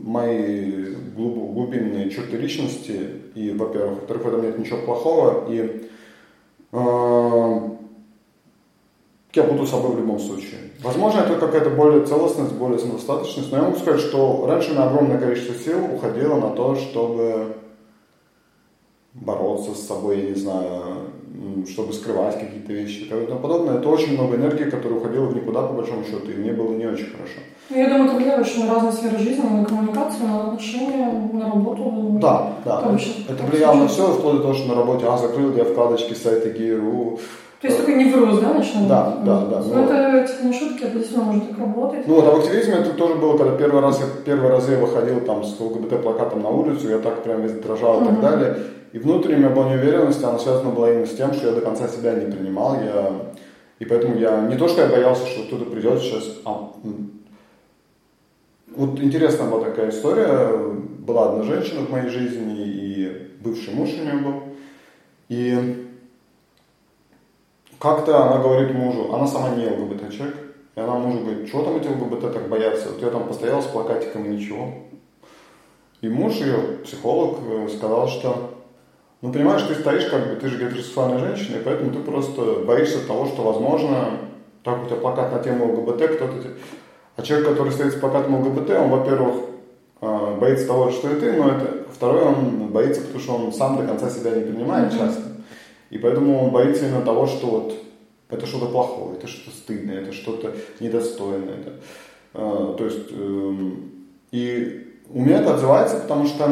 мои глубинные черты личности, и, во-первых, во-вторых, в этом нет ничего плохого, и э, я буду собой в любом случае. Возможно, это какая-то более целостность, более самодостаточность, но я могу сказать, что раньше на огромное количество сил уходило на то, чтобы бороться с собой, я не знаю, чтобы скрывать какие-то вещи и тому подобное. Это очень много энергии, которая уходила в никуда, по большому счету, и мне было не очень хорошо. Ну, я думаю, это влияет очень на разные сферы жизни, на коммуникацию, на отношения, на работу. Да, да. Это, это влияло на все, вплоть до того, что на работе, а, закрыл я вкладочки сайта Гиру. То есть такой невроз, да, начинает? Да, да, да. Ну, это типа, не шутки, это действительно может так работать. Ну, вот, а в активизме это тоже было, когда первый раз, первый раз я выходил там с ЛГБТ-плакатом на улицу, я так прям весь дрожал и uh-huh. так далее. И внутренняя у меня была неуверенность, она связана была именно с тем, что я до конца себя не принимал. Я... И поэтому я не то, что я боялся, что кто-то придет сейчас. А... Вот интересная была такая история. Была одна женщина в моей жизни, и бывший муж у нее был. И как-то она говорит мужу, она сама не ЛГБТ человек, и она мужу говорит, что там эти ЛГБТ так боятся? Вот я там постоял с плакатиком и ничего. И муж ее, психолог, э, сказал, что ну, понимаешь, ты стоишь, как бы, ты же гетеросексуальная женщина, и поэтому ты просто боишься того, что, возможно, так у тебя плакат на тему ЛГБТ, кто-то... А человек, который стоит с плакатом ЛГБТ, он, во-первых, а, боится того, что и ты, но это... Второе, он боится, потому что он сам до конца себя не принимает mm-hmm. часто. И поэтому он боится именно того, что вот это что-то плохое, это что-то стыдное, это что-то недостойное. Это, э, то есть, э, и у меня это отзывается, потому что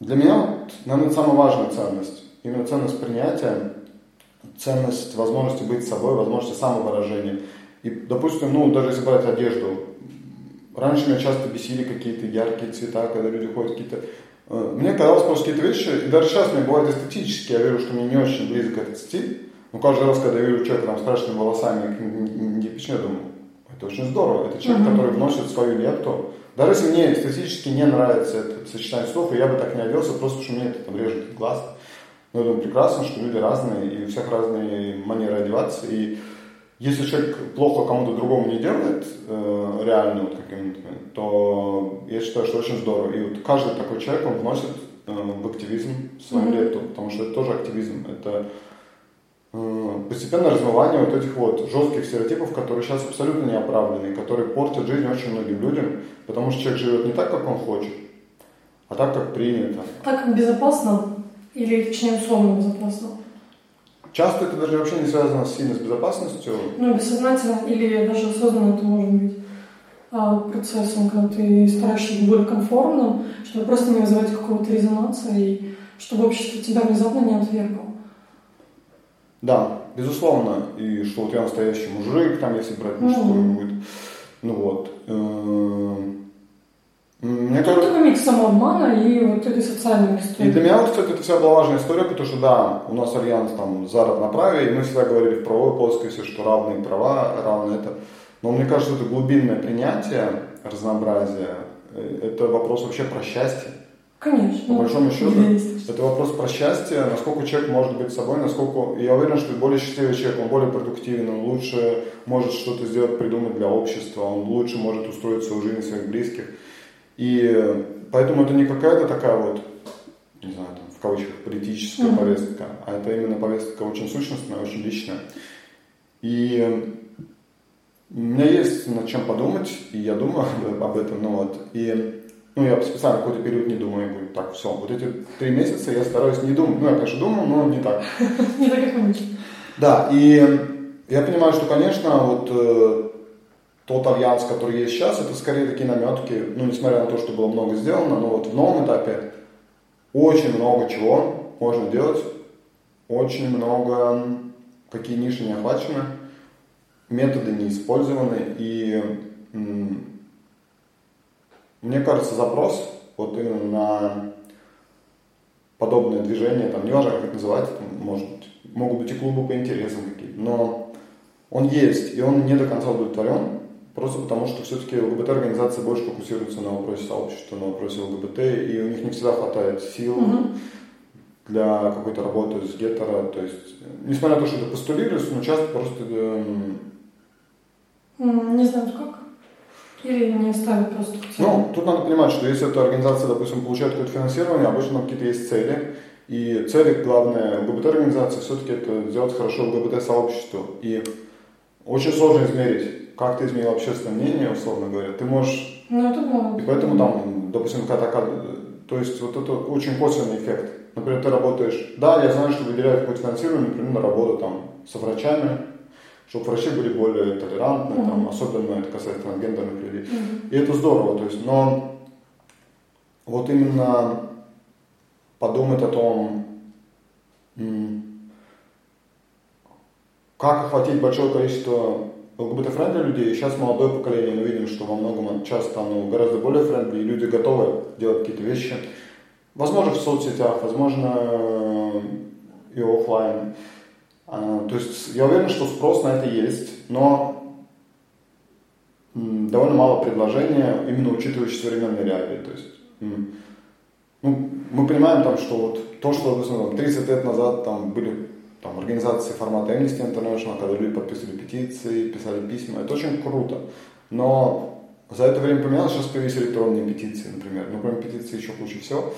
для меня, наверное, это самая важная ценность. Именно ценность принятия, ценность возможности быть собой, возможности самовыражения. И, допустим, ну, даже если брать одежду, раньше меня часто бесили какие-то яркие цвета, когда люди ходят какие-то... Э, мне казалось просто какие-то вещи, и даже сейчас мне бывает эстетически, я верю, что мне не очень близок этот стиль, но каждый раз, когда я вижу человека там, с страшными волосами, я думаю, это очень здорово. Это человек, mm-hmm. который вносит свою лепту. Даже если мне эстетически не нравится это сочетание слов, и я бы так не оделся, просто потому что мне это там режет глаз. Но я думаю, прекрасно, что люди разные, и у всех разные манеры одеваться. И если человек плохо кому-то другому не делает, э, реально вот каким-то, то я считаю, что очень здорово. И вот каждый такой человек, он вносит э, в активизм свою mm-hmm. лепту, потому что это тоже активизм. Это Э, постепенное размывание вот этих вот жестких стереотипов, которые сейчас абсолютно не оправданы, которые портят жизнь очень многим людям, потому что человек живет не так, как он хочет, а так, как принято. Так, как безопасно или, точнее, условно безопасно? Часто это даже вообще не связано сильно с безопасностью. Ну, бессознательно или даже осознанно это может быть а, процессом, когда ты стараешься быть более комфортным, чтобы просто не вызывать какого-то резонанса и чтобы общество тебя внезапно не отвергло. Да, безусловно. И что вот я настоящий мужик, там, если брать мужскую mm-hmm. будет. Ну вот. Мне кажется... Такой микс самообмана и вот этой социальной истории. И для меня, вот, кстати, это вся была важная история, потому что, да, у нас альянс там за равноправие, и мы всегда говорили в правовой плоскости, что равные права, равны это. Но мне кажется, это глубинное принятие разнообразия, э, это вопрос вообще про счастье. Конечно. По большому счету, это вопрос про счастье, насколько человек может быть собой, насколько... Я уверен, что более счастливый человек, он более продуктивен, он лучше может что-то сделать, придумать для общества, он лучше может устроить свою жизнь своих близких. И поэтому это не какая-то такая вот, не знаю, там, в кавычках, политическая mm-hmm. повестка, а это именно повестка очень сущностная, очень личная. И у меня есть над чем подумать, и я думаю (laughs) об этом, ну вот, и ну, я специально какой-то период не думаю, я говорю, так, все, вот эти три месяца я стараюсь не думать. Ну, я, конечно, думаю, но не так. (laughs) Не так, как обычно. Да, и я понимаю, что, конечно, вот э, тот альянс, который есть сейчас, это скорее такие наметки, ну, несмотря на то, что было много сделано, но вот в новом этапе очень много чего можно делать, очень много, какие ниши не охвачены, методы не использованы, и мне кажется, запрос вот именно на подобное движение, там, не важно, как это называется, там, может могут быть и клубы по интересам какие-то, но он есть, и он не до конца удовлетворен, просто потому что все-таки ЛГБТ-организации больше фокусируются на вопросе сообщества, на вопросе ЛГБТ, и у них не всегда хватает сил угу. для какой-то работы с гетеро, то есть, несмотря на то, что это постулируется, но часто просто... Эм... Не знаю, как или не ставят просто Ну, тут надо понимать, что если эта организация, допустим, получает какое-то финансирование, обычно какие-то есть цели. И цели, главное, ЛГБТ-организации все-таки это сделать хорошо ЛГБТ-сообществу. И очень сложно измерить, как ты изменил общественное мнение, условно говоря. Ты можешь... Ну, это да. И поэтому там, допустим, какая-то... То есть вот это очень косвенный эффект. Например, ты работаешь... Да, я знаю, что выделяют какое-то финансирование, например, на работу там с врачами, чтобы врачи были более толерантны, mm-hmm. там, особенно это касается трансгендерных людей. Mm-hmm. И это здорово, то есть, но вот именно подумать о том, как охватить большое количество ЛГБТ-friendly людей. И сейчас молодое поколение, мы видим, что во многом часто оно гораздо более friendly, и люди готовы делать какие-то вещи. Возможно, в соцсетях, возможно, и офлайн. А, то есть я уверен, что спрос на это есть, но довольно мало предложения, именно учитывая современные реалии. То есть, ну, мы понимаем, там, что вот то, что допустим, 30 лет назад там были там, организации формата Amnesty International, когда люди подписывали петиции, писали письма, это очень круто. Но за это время поменялось, сейчас появились электронные петиции, например. Ну, кроме петиции еще куча всего.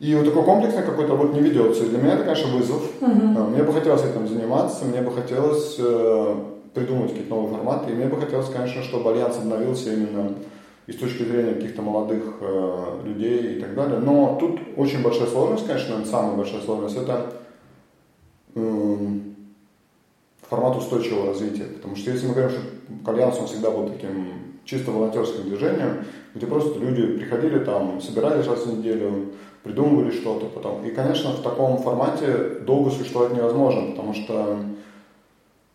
И вот такой комплексный какой-то работа не ведется. И для меня это, конечно, вызов. Uh-huh. Мне бы хотелось этим заниматься, мне бы хотелось э, придумать какие-то новые форматы. И мне бы хотелось, конечно, чтобы Альянс обновился именно и с точки зрения каких-то молодых э, людей и так далее. Но тут очень большая сложность, конечно, самая большая сложность, это формат устойчивого развития. Потому что если мы говорим, что к Альянсу он всегда был таким чисто волонтерским движением, где просто люди приходили там, собирались раз в неделю, придумывали что-то потом. И, конечно, в таком формате долго существовать невозможно, потому что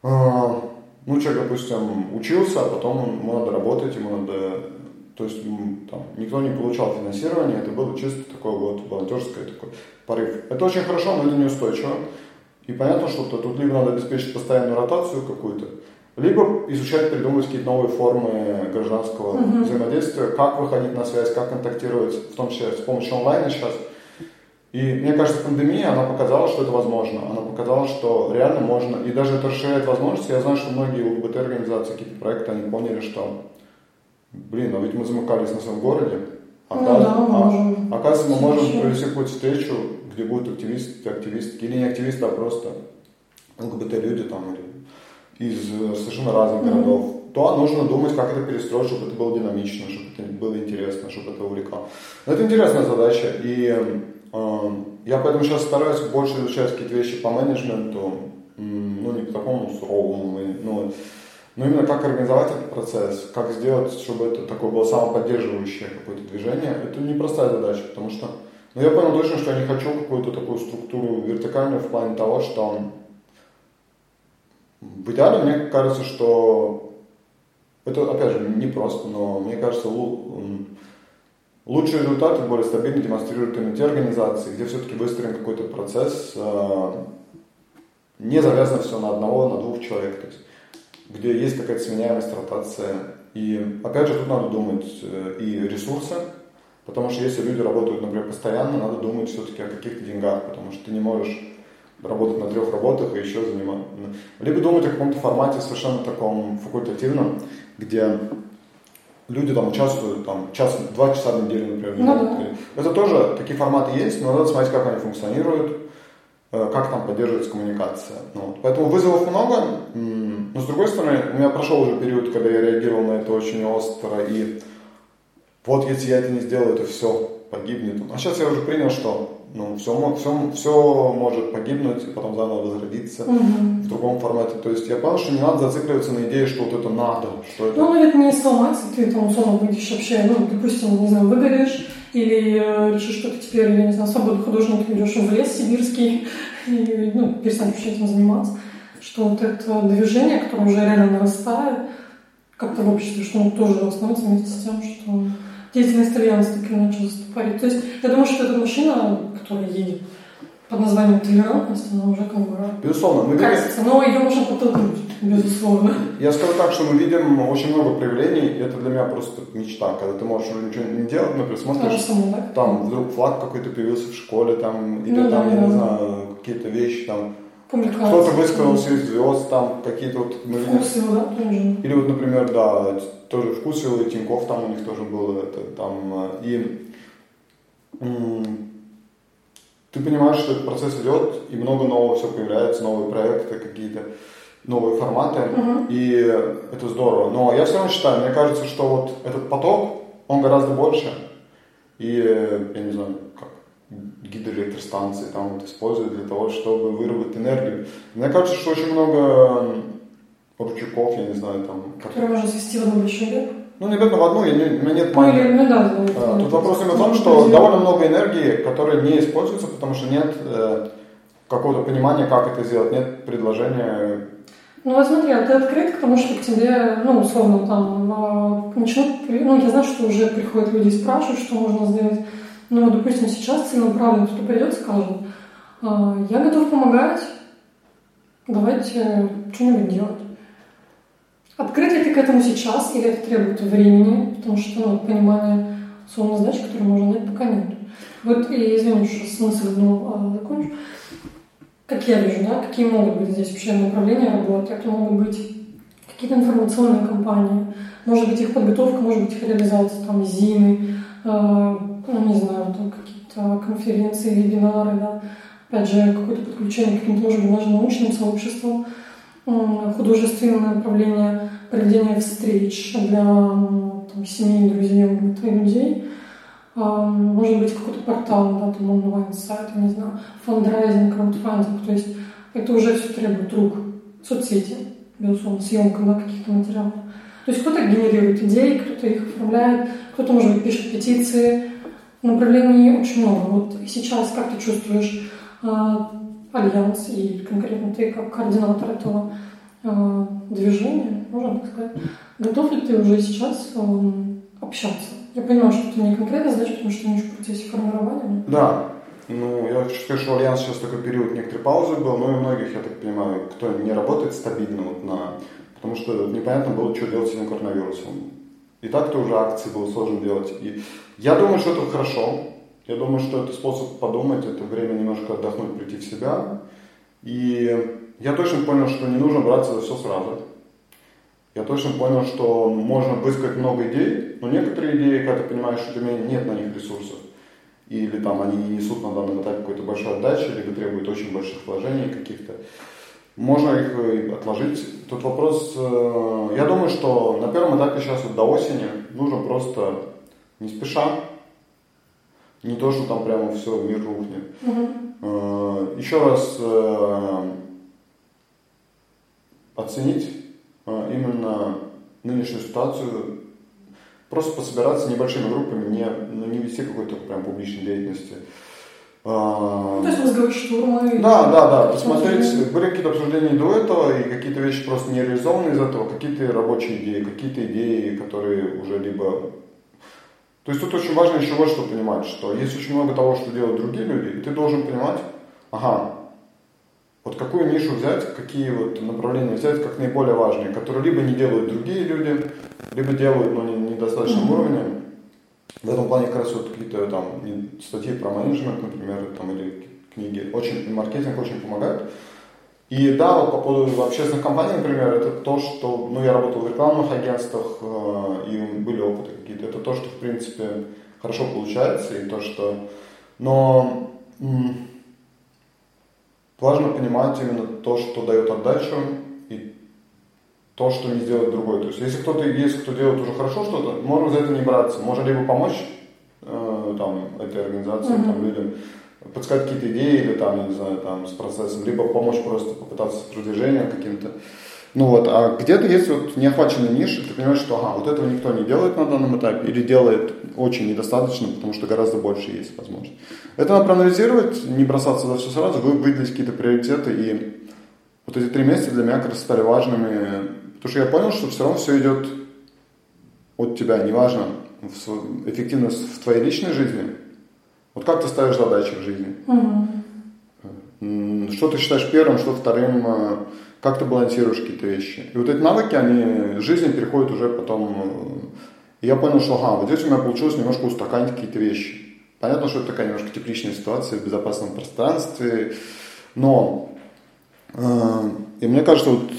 э, ну, человек, допустим, учился, а потом ему надо работать, ему надо... То есть там, никто не получал финансирование, это было чисто такое вот волонтерское такой порыв. Это очень хорошо, но это неустойчиво. И понятно, что тут либо надо обеспечить постоянную ротацию какую-то, либо изучать, придумывать какие-то новые формы гражданского mm-hmm. взаимодействия, как выходить на связь, как контактировать, в том числе с помощью онлайна сейчас. И мне кажется, пандемия, она показала, что это возможно. Она показала, что реально можно. И даже это расширяет возможности. Я знаю, что многие ЛГБТ-организации, какие-то проекты, они поняли, что, блин, а ведь мы замыкались на своем городе. А, ну, да, мы а, можем. Оказывается, мы можем провести какую-то встречу, где будут активисты, активистки, или не активисты, а просто ЛГБТ-люди там, или из совершенно разных mm-hmm. городов, то нужно думать, как это перестроить, чтобы это было динамично, чтобы это было интересно, чтобы это увлекало. Но это интересная задача, и я поэтому сейчас стараюсь больше изучать какие-то вещи по менеджменту, ну не по такому суровому, но, но именно как организовать этот процесс, как сделать, чтобы это такое было самоподдерживающее какое-то движение. Это непростая задача, потому что ну, я понял точно, что я не хочу какую-то такую структуру вертикальную в плане того, что в идеале мне кажется, что это, опять же, не просто, но мне кажется, Лучшие результаты более стабильно демонстрируют именно те организации, где все-таки выстроен какой-то процесс, э, не завязано все на одного, на двух человек, то есть, где есть какая-то сменяемость, ротация. И опять же тут надо думать э, и ресурсы, потому что если люди работают, например, постоянно, надо думать все-таки о каких-то деньгах, потому что ты не можешь работать на трех работах и еще заниматься. Либо думать о каком-то формате совершенно таком факультативном, где люди там участвуют там час, два часа в неделю, например. Ну, да. Это тоже такие форматы есть, но надо смотреть, как они функционируют, э, как там поддерживается коммуникация. Ну, вот. Поэтому вызовов много, но с другой стороны, у меня прошел уже период, когда я реагировал на это очень остро, и вот если я это не сделаю, то все погибнет. А сейчас я уже принял, что ну, все, все, все может погибнуть, и потом заново возродиться угу. в другом формате. То есть я понял, что не надо зацикливаться на идее, что вот это надо. Что это... Ну, ведь не сломаться, ты там условно будешь вообще, ну, допустим, не знаю, выгоришь, или э, решишь, что ты теперь, я не знаю, свободный художник, идешь в лес сибирский, (laughs) и, ну, перестанешь вообще этим заниматься. Что вот это движение, которое уже реально нарастает, как-то в обществе, что оно тоже становится вместе с тем, что деятельность альянса так или иначе заступает. То есть я думаю, что этот мужчина, который едет под названием толерантность, она уже как бы Безусловно, мы кажется, видим... но ее можно подтолкнуть, безусловно. Я скажу так, что мы видим очень много проявлений, и это для меня просто мечта, когда ты можешь уже ничего не делать, например, смотришь, самому, да? там вдруг флаг какой-то появился в школе, там, или ну, там, да, я да. не знаю, какие-то вещи, там, кто-то высказался из звезд, там какие-то вот... Мы Вкус его, да, тоже. Или вот, например, да, тоже вкус его и Тиньков там у них тоже было, это, там, и ты понимаешь, что этот процесс идет, и много нового все появляется, новые проекты какие-то, новые форматы, uh-huh. и это здорово. Но я все равно считаю, мне кажется, что вот этот поток, он гораздо больше, и, я не знаю, гидроэлектростанции там вот используют для того, чтобы выработать энергию. Мне кажется, что очень много ручейков, я не знаю, там... Которые можно свести в одну большую реку? Ну, не обязательно в одну, я не, у меня нет ну, или, ну, да, да, Тут вопрос именно в том, что довольно много энергии, которая не используется, потому что нет э, какого-то понимания, как это сделать, нет предложения ну вот смотри, а ты открыт к тому, что к тебе, ну, условно, там, э, начнут, ну, я знаю, что уже приходят люди и спрашивают, что можно сделать. Ну, допустим, сейчас целенаправленно кто придет «А, я готов помогать, давайте что-нибудь делать. Открыть ли ты к этому сейчас или это требует времени, потому что ну, понимание условно задач, которые можно дать, пока нет. Вот, и извини, что смысл одну а, закончу. Как я вижу, да, какие могут быть здесь вообще направления работы, это могут быть какие-то информационные кампании, может быть их подготовка, может быть их реализация, там, ЗИНы, э, ну, не знаю, там какие-то конференции, вебинары, да, опять же, какое-то подключение к каким-то, может быть, даже научным сообществам, художественное направление проведения встреч для там, семей, друзей, людей. Может быть, какой-то портал, да, там онлайн-сайт, не знаю, фандрайзинг, краудфандинг. То есть это уже все требует рук. Соцсети, безусловно, съемка да, каких-то материалов. То есть кто-то генерирует идеи, кто-то их оформляет, кто-то, может быть, пишет петиции. Направлений очень много. Вот сейчас как ты чувствуешь а, альянс и конкретно ты как координатор этого а, движения, можно так сказать, готов ли ты уже сейчас а, общаться? Я понимаю, что это не конкретная задача, потому что ты не в процессе формирования. Да, ну, я хочу сказать, что Альянс сейчас такой период некоторой паузы был, но и многих, я так понимаю, кто не работает стабильно вот на... Потому что непонятно было, что делать с этим коронавирусом. И так-то уже акции было сложно делать. И я думаю, что это хорошо. Я думаю, что это способ подумать, это время немножко отдохнуть, прийти в себя. И я точно понял, что не нужно браться за все сразу. Я точно понял, что можно высказать много идей, но некоторые идеи, когда ты понимаешь, что у тебя нет на них ресурсов, или там они не несут на данном этапе какой-то большой отдачи, либо требуют очень больших вложений каких-то, можно их э, отложить. Тут вопрос, э, я думаю, что на первом этапе сейчас вот до осени нужно просто не спеша, не то, что там прямо все, мир рухнет. Угу. Еще раз оценить именно нынешнюю ситуацию Просто пособираться небольшими группами, не, ну, не вести какой-то прям публичной деятельности. А, то есть мозговые штурмы. Да, да, да. Посмотреть, были какие-то обсуждения до этого, и какие-то вещи просто не реализованы из этого, какие-то рабочие идеи, какие-то идеи, которые уже либо... То есть тут очень важно еще вот что понимать, что есть очень много того, что делают другие люди, и ты должен понимать, ага, вот какую нишу взять, какие вот направления взять как наиболее важные, которые либо не делают другие люди, либо делают, но не, недостаточном mm-hmm. уровне. В этом плане как раз вот какие-то там статьи про менеджмент, например, там, или книги, очень, маркетинг очень помогает. И да, вот по поводу общественных компаний, например, это то, что, ну, я работал в рекламных агентствах, э, и были опыты какие-то, это то, что, в принципе, хорошо получается, и то, что, но м- важно понимать именно то, что дает отдачу, то, что не сделает другой. То есть, если кто-то есть, кто делает уже хорошо что-то, можно за это не браться. Можно либо помочь э, там, этой организации, mm-hmm. там, людям, подсказать какие-то идеи или там, я не знаю, там, с процессом, либо помочь просто попытаться с продвижением каким-то. Ну вот, а где-то есть вот неохваченная ниша, ты понимаешь, что ага, вот этого никто не делает на данном этапе, или делает очень недостаточно, потому что гораздо больше есть возможность. Это надо проанализировать, не бросаться за все сразу, вы выделить какие-то приоритеты, и вот эти три месяца для меня как раз стали важными Потому что я понял, что все равно все идет от тебя, неважно, эффективность в твоей личной жизни. Вот как ты ставишь задачи в жизни? Угу. Что ты считаешь первым, что вторым, э, как ты балансируешь какие-то вещи. И вот эти навыки, они жизни переходят уже потом. И э, я понял, что ага, вот здесь у меня получилось немножко устаканить какие-то вещи. Понятно, что это такая немножко тепличная ситуация в безопасном пространстве, но э, и мне кажется, вот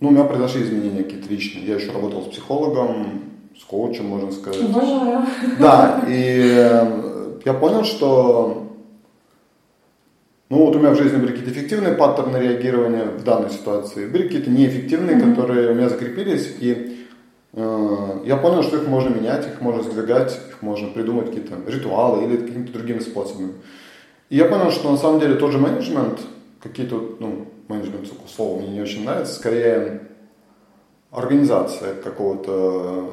ну, у меня произошли изменения какие-то личные. Я еще работал с психологом, с коучем, можно сказать. Обожаю. Да, и э, я понял, что ну вот у меня в жизни были какие-то эффективные паттерны реагирования в данной ситуации, были какие-то неэффективные, mm-hmm. которые у меня закрепились, и э, я понял, что их можно менять, их можно сдвигать, их можно придумать какие-то ритуалы или какими-то другими способами. И я понял, что на самом деле тот же менеджмент, какие-то ну, менеджмент слово мне не очень нравится, скорее организация какого-то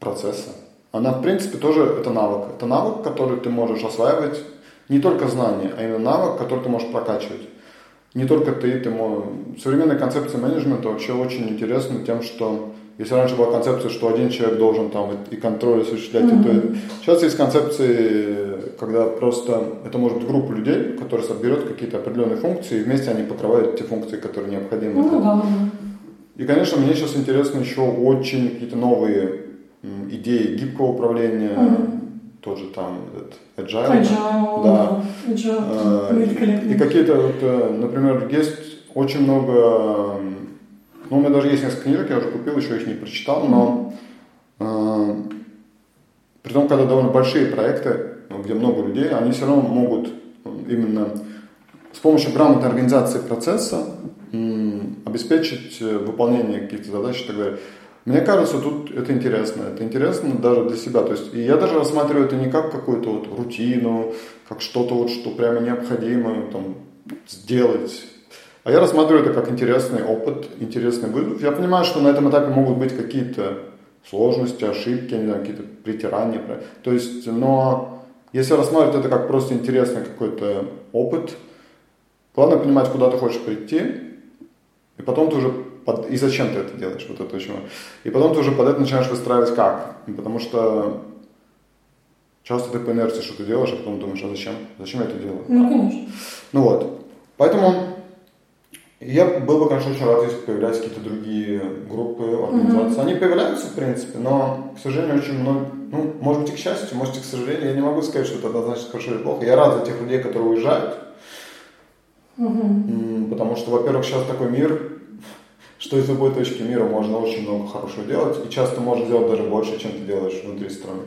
процесса. Она, в принципе, тоже это навык. Это навык, который ты можешь осваивать, не только знания, а именно навык, который ты можешь прокачивать. Не только ты, ты можешь... Современная концепция менеджмента вообще очень интересна тем, что если раньше была концепция, что один человек должен там и контроль осуществлять, mm-hmm. то сейчас есть концепции, когда просто это может быть группа людей, которые соберет какие-то определенные функции, и вместе они покрывают те функции, которые необходимы. Ну, да. И, конечно, мне сейчас интересно еще очень какие-то новые идеи гибкого управления, mm-hmm. тоже там этот agile. Agile, да. Agile. А, и какие-то, вот, э, например, есть очень много ну, у меня даже есть несколько книжек, я уже купил, еще их не прочитал, но э, при том, когда довольно большие проекты, где много людей, они все равно могут именно с помощью грамотной организации процесса э, обеспечить выполнение каких-то задач и так далее. Мне кажется, тут это интересно. Это интересно даже для себя. То есть, и я даже рассматриваю это не как какую-то вот рутину, как что-то вот, что прямо необходимо там, сделать А я рассматриваю это как интересный опыт, интересный вызов. Я понимаю, что на этом этапе могут быть какие-то сложности, ошибки, какие-то притирания. То есть, но если рассматривать это как просто интересный какой-то опыт, главное понимать, куда ты хочешь прийти, и потом ты уже под... и зачем ты это делаешь, вот это очень И потом ты уже под это начинаешь выстраивать как. Потому что часто ты по инерции что-то делаешь, а потом думаешь, а зачем? Зачем я это делаю? Ну, конечно. Ну вот. Поэтому я был бы, конечно, очень рад, если появлялись какие-то другие группы, организации. Mm-hmm. Они появляются, в принципе, но, к сожалению, очень много, ну, может быть, и к счастью, может, и к сожалению, я не могу сказать, что это однозначно хорошо или плохо. Я рад за тех людей, которые уезжают, mm-hmm. потому что, во-первых, сейчас такой мир, что из любой точки мира можно очень много хорошего делать, и часто можно сделать даже больше, чем ты делаешь внутри страны.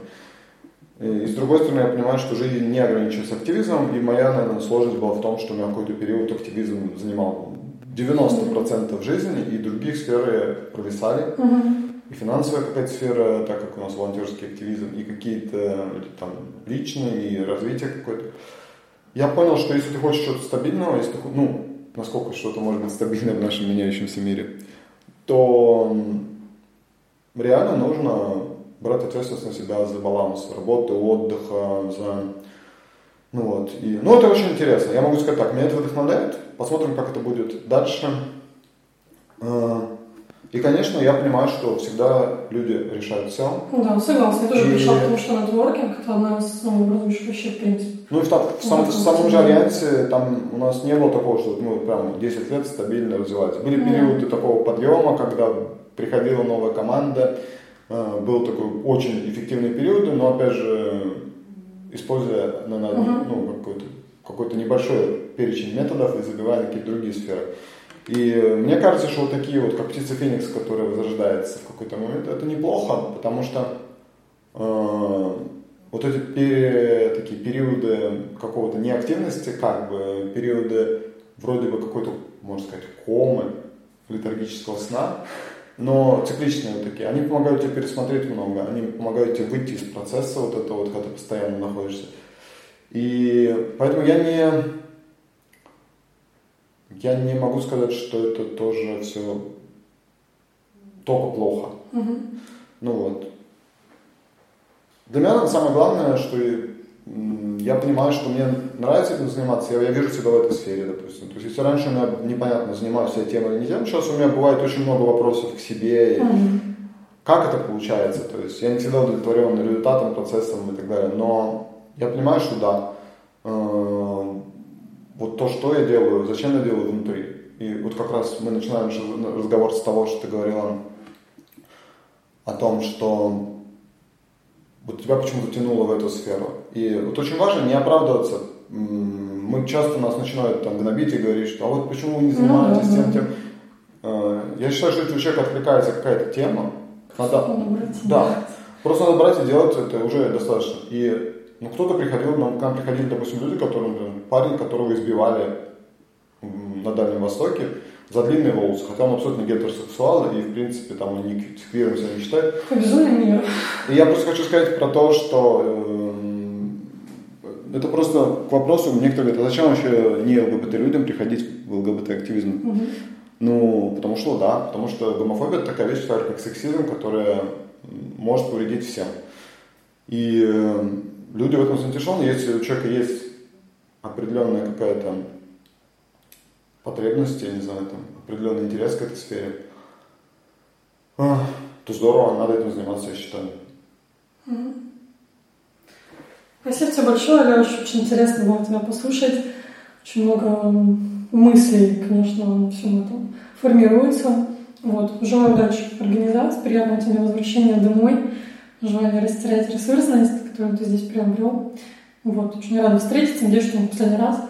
И с другой стороны, я понимаю, что жизнь не ограничивается активизмом, и моя, наверное, сложность была в том, что у меня какой-то период активизм занимал 90% жизни, и других сферы провисали. Uh-huh. И финансовая какая-то сфера, так как у нас волонтерский активизм, и какие-то там личные, и развитие какое-то. Я понял, что если ты хочешь что-то стабильного, если ты, ну, насколько что-то может быть стабильное в нашем меняющемся мире, то реально нужно брать ответственность на себя за баланс работы, отдыха, за ну вот. И, ну, это очень интересно. Я могу сказать так, меня это вдохновляет. Посмотрим, как это будет дальше. Э, и, конечно, я понимаю, что всегда люди решают все. Ну да, согласна. Я тоже и... пришла, потому что нетворкинг – это одна из основообразующих вещей, в принципе. Ну и в, в, сам, в самом же Альянсе там у нас не было такого, что мы прям 10 лет стабильно развивались. Были периоды mm. такого подъема, когда приходила новая команда, э, был такой очень эффективный период, но опять же используя на, на, uh-huh. ну, какой-то, какой-то небольшой перечень методов и забивая на какие-то другие сферы. И мне кажется, что вот такие вот, как птица Феникс, которая возрождается в какой-то момент, это неплохо, потому что э, вот эти пере, такие периоды какого-то неактивности, как бы периоды вроде бы какой-то, можно сказать, комы, летаргического сна, но цикличные вот такие, они помогают тебе пересмотреть много, они помогают тебе выйти из процесса вот этого, вот, когда ты постоянно находишься. И поэтому я не, я не могу сказать, что это тоже все только плохо. Угу. Ну вот. Для меня самое главное, что я понимаю, что мне нравится этим заниматься, я, я вижу себя в этой сфере, допустим. То есть, если раньше у меня непонятно, занимаюсь я тем или не тем, сейчас у меня бывает очень много вопросов к себе, и mm-hmm. как это получается, то есть я не всегда удовлетворен результатом, процессом и так далее, но я понимаю, что да, э, вот то, что я делаю, зачем я делаю внутри. И вот как раз мы начинаем разговор с того, что ты говорила о том, что вот тебя почему-то тянуло в эту сферу. И вот очень важно не оправдываться. Мы часто нас начинают там гнобить и говорить, что а вот почему вы не занимаетесь тем, тем. Э, я считаю, что если у человека откликается какая-то тема, надо, да, просто надо брать и делать это уже достаточно. И ну, кто-то приходил, нам, к нам приходили, допустим, люди, которые, парень, которого избивали на Дальнем Востоке, за длинные волосы, хотя он абсолютно гетеросексуал, и, в принципе, там он не квиром себя не считает. Безумный мир. И я просто хочу сказать про то, что э, это просто к вопросу, некоторые говорят, а зачем вообще не ЛГБТ людям приходить в ЛГБТ-активизм? Угу. Ну, потому что да, потому что гомофобия это такая вещь, как сексизм, которая может повредить всем. И э, люди в этом заинтересованы, если у человека есть определенная какая-то потребности, я не знаю, там, определенный интерес к этой сфере, то здорово, надо этим заниматься, я считаю. Спасибо тебе большое, Леш. Очень интересно было тебя послушать. Очень много мыслей, конечно, всем этом формируется. Вот. Желаю удачи в организации, приятного тебе возвращения домой. Желаю растерять ресурсность, которую ты здесь приобрел. Вот. Очень рада встретиться. Надеюсь, что мы в последний раз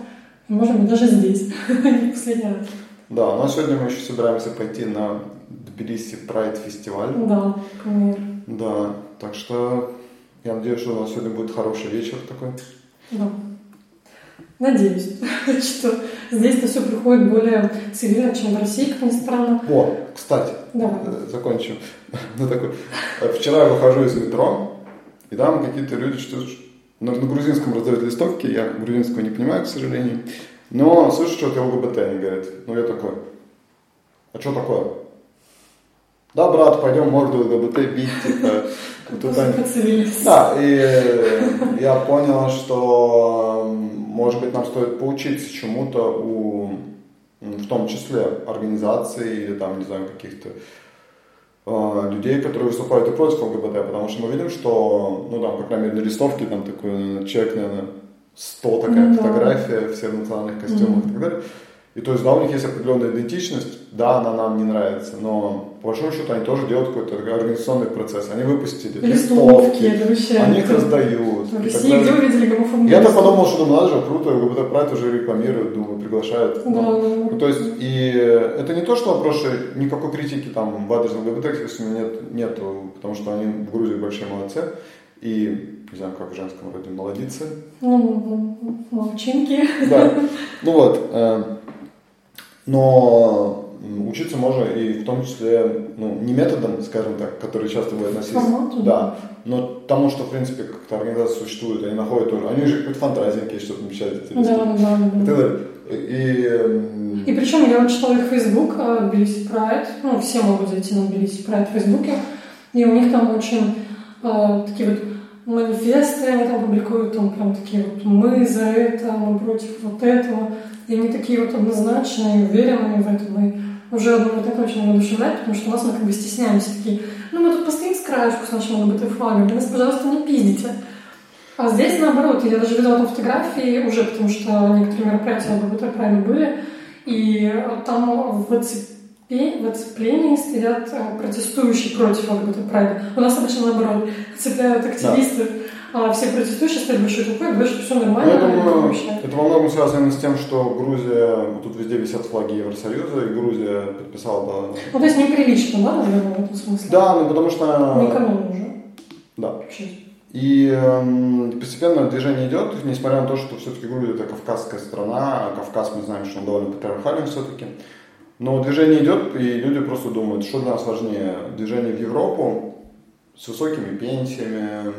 может быть, даже здесь, (laughs) последний раз. Да, но сегодня мы еще собираемся пойти на Тбилиси Прайд фестиваль. Да, мир. Да, так что я надеюсь, что у нас сегодня будет хороший вечер такой. Да. Надеюсь, (laughs) что здесь-то все приходит более цивильно, чем в России, как ни странно. О, кстати, Давай. Э, закончу. (laughs) ну, такой. Вчера я выхожу из метро, и там какие-то люди что на, на грузинском раздают листовки, я грузинского не понимаю, к сожалению. Но слышу, что ты ЛГБТ, они говорят. Ну, я такой, а что такое? Да, брат, пойдем морду ЛГБТ бить, типа. (laughs) Они... Да, и я понял, что, может быть, нам стоит поучиться чему-то у, в том числе, организаций или там, не знаю, каких-то э, людей, которые выступают и против ЛГБТ, потому что мы видим, что, ну, там, по крайней мере, на листовке там такой человек, наверное, 100 такая mm-hmm. фотография, все в национальных костюмах mm-hmm. и так далее. И то есть, да, у них есть определенная идентичность, да, она нам не нравится, но по большому счету они тоже делают какой-то организационный процесс. Они выпустили листовки, вообще, они их раздают. В России где увидели гомофобию? Я-то подумал, что ну надо же, круто, ЛГБТ Прайд уже рекламируют, думаю, приглашают. Да, ну, да, да. То есть, и это не то, что вопрос, никакой критики там в адрес ЛГБТ, естественно, нет, нету, потому что они в Грузии большие молодцы. И, не знаю, как в женском роде, молодицы. Ну, молчинки. Да. Ну вот. Э, но учиться можно и в том числе, ну, не методом, скажем так, который часто бывает носить, Формату, да, но тому, что, в принципе, как-то организация существует, они находят тоже, они уже какой-то фантазии какие что-то намечают. Да, да, да. И, и причем я вот читала их Facebook, Тбилиси Прайд, ну, все могут зайти на Тбилиси Прайд в Фейсбуке, и у них там очень э, такие вот манифесты, они там публикуют, там прям такие вот «мы за это, мы против вот этого», и они такие вот однозначные, уверенные в этом, и уже думаю, это очень воодушевляет, потому что у нас мы как бы стесняемся такие, ну мы тут постоим с краешку с нашим ЛГБТ-флагом, нас, пожалуйста, не пиздите. А здесь наоборот, я даже видела там фотографии уже, потому что некоторые мероприятия ЛГБТ правильно были, и там в в оцеплении стоят э, протестующие против ЛГБТ прайда. У нас обычно наоборот, цепляют активисты. Да а все протестующие стали большой говорят, что все нормально. Ну, я думаю, это во многом связано с тем, что Грузия, тут везде висят флаги Евросоюза, и Грузия подписала... Да, ну, то есть неприлично, да, наверное, в этом смысле? Да, ну потому что... Никому уже. Да. И э, постепенно движение идет, несмотря на то, что все-таки Грузия это кавказская страна, а Кавказ мы знаем, что он довольно патриархален все-таки. Но движение идет, и люди просто думают, что для нас важнее, движение в Европу с высокими пенсиями,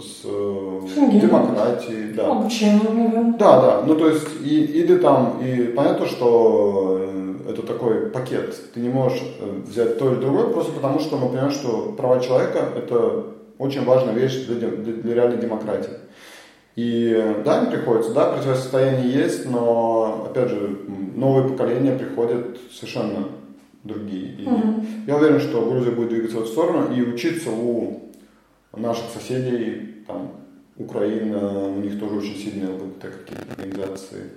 с Шенген. демократией, да. Обучением, да. Да, Ну, то есть, и, и ты там, и понятно, что э, это такой пакет. Ты не можешь э, взять то или другое, просто потому что мы понимаем, что права человека – это очень важная вещь для, для, для реальной демократии. И да, им приходится, да, противостояние есть, но, опять же, новые поколения приходят совершенно другие. И угу. Я уверен, что Грузия будет двигаться в эту сторону и учиться у наших соседей, там, Украина, у них тоже очень сильные ЛГБТ какие-то организации.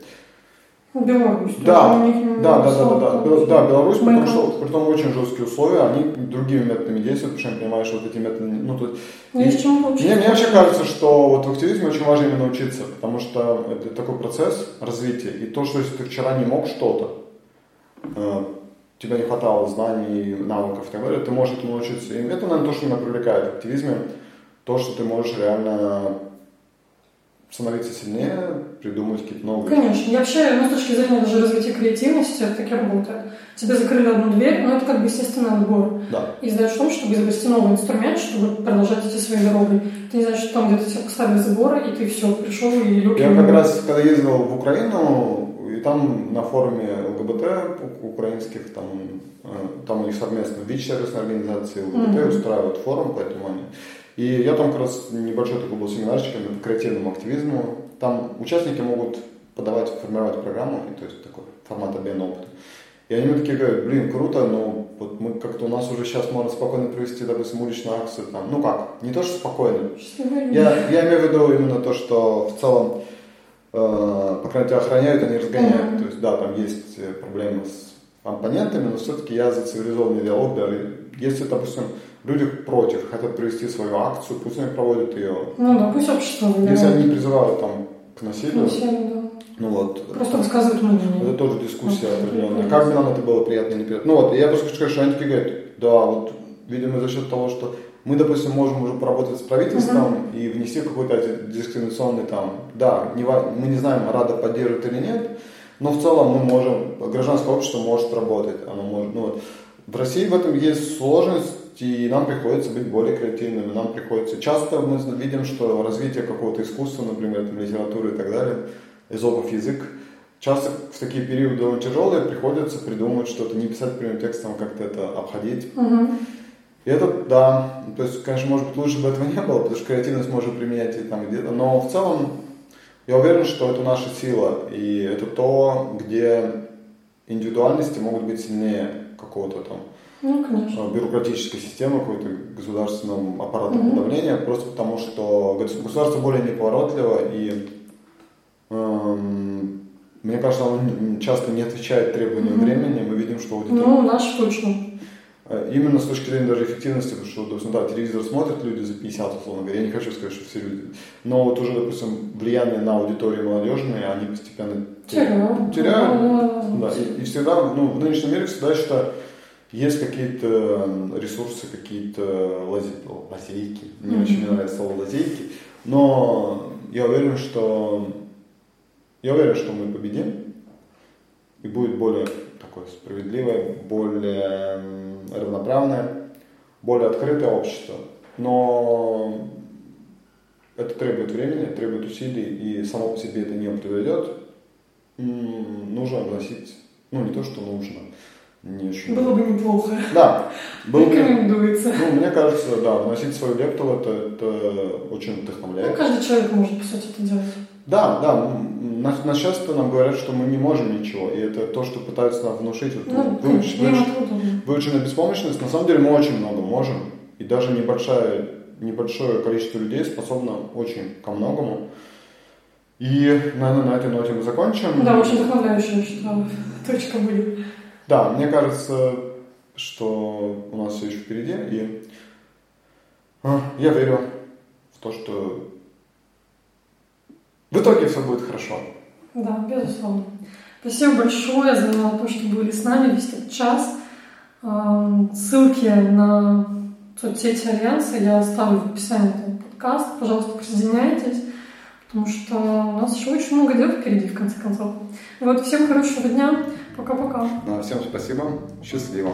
Беларусь. Да, да, да, да, да, да, да, Беларусь, потому что при том очень жесткие условия, они другими методами действуют, потому что они понимают, что вот эти методы, ну, то ну, мне, мне вообще кажется, что вот в активизме очень важно именно учиться, потому что это такой процесс развития, и то, что если ты вчера не мог что-то, э, тебе не хватало знаний, навыков и так далее, ты можешь этому научиться. И это, наверное, то, что меня привлекает в активизме, то, что ты можешь реально становиться сильнее, придумывать какие-то новые. Конечно. Я вообще, ну, с точки зрения даже развития креативности, это таки работает. Тебе закрыли одну дверь, но это как бы естественный отбор. Да. И задача в том, чтобы изобрести новый инструмент, чтобы продолжать идти своей дорогой. Ты не знаешь, что там где-то тебя поставили заборы, и ты все, пришел и люки. Я как раз, когда ездил в Украину, и там на форуме ЛГБТ украинских, там, э, там у них совместно ВИЧ-сервисная организация ЛГБТ mm-hmm. устраивают форум по этому они. И я там как раз небольшой такой был семинарчик по креативному активизму. Там участники могут подавать, формировать программу, и, то есть такой формат обмена опыта. И они мне такие говорят, блин, круто, но вот мы как-то у нас уже сейчас можно спокойно провести, допустим, уличную акцию. Там. Ну как, не то, что спокойно. Я, я имею в виду именно то, что в целом Э, по крайней мере, охраняют, они разгоняют. Mm-hmm. То есть, да, там есть э, проблемы с оппонентами, но все-таки я за цивилизованный диалог, да, если, допустим, люди против, хотят провести свою акцию, пусть они проводят ее. Ну да, пусть общество выбирает. Если они призывают там к насилию, Насилие, да. ну вот. Просто высказывают мнение. Это тоже дискуссия ну, определенная. Как бы нам это было приятно или неприятно. Ну вот, я просто хочу сказать, что они такие говорят, да, вот, видимо, за счет того, что мы, допустим, можем уже поработать с правительством uh-huh. и внести какой-то дискриминационный там, да, не, мы не знаем, Рада поддерживает или нет, но в целом мы можем, гражданское общество может работать, оно может, ну, в России в этом есть сложность, и нам приходится быть более креативными, нам приходится, часто мы видим, что развитие какого-то искусства, например, там, литературы и так далее, изопов язык, часто в такие периоды довольно тяжелые приходится придумывать что-то, не писать прямым текстом, а как-то это обходить. Угу. И это, да, то есть, конечно, может быть, лучше бы этого не было, потому что креативность можно применять и там где-то, но в целом я уверен, что это наша сила, и это то, где индивидуальности могут быть сильнее какого-то там ну, конечно. бюрократической системы, какой-то государственного аппарата угу. подавления, просто потому что государство более неповоротливо и эм, мне кажется, оно часто не отвечает требованиям угу. времени. Мы видим, что аудитория... Ну, наш точно. Э, именно с точки зрения даже эффективности, потому что, допустим, да, телевизор смотрят люди за 50, условно говоря, я не хочу сказать, что все люди, но вот уже, допустим, влияние на аудиторию молодежные, они постепенно теряют. теряют да, и, и всегда, ну, в нынешнем мире всегда что есть какие-то ресурсы, какие-то лазейки, не mm-hmm. очень мне нравится слово лазейки, но я уверен, что я уверен, что мы победим и будет более такое справедливое, более равноправное, более открытое общество. Но это требует времени, требует усилий, и само по себе это не произойдет. Нужно вносить, ну не то, что нужно, не очень... Было бы неплохо. Да. Было Рекомендуется. Бы, ну, мне кажется, да, вносить свою лепту это, это очень вдохновляет. Ну, каждый человек может, по сути, это делать. Да, да. Нас, нас часто нам говорят, что мы не можем ничего, и это то, что пытаются нам внушить. Вот, ну, выуч, выученная беспомощность. На самом деле мы очень много можем, и даже небольшое, небольшое количество людей способно очень ко многому. И, наверное, на этой ноте мы закончим. Да, очень вдохновляющая, что точка будет. Да, мне кажется, что у нас все еще впереди, и а, я верю в то, что в итоге все будет хорошо. Да, безусловно. Спасибо большое за то, что были с нами весь этот час. Ссылки на соцсети Альянса я оставлю в описании этого подкаста. Пожалуйста, присоединяйтесь, потому что у нас еще очень много дел впереди, в конце концов. Вот, всем хорошего дня. Пока-пока. Да, всем спасибо. Счастливо.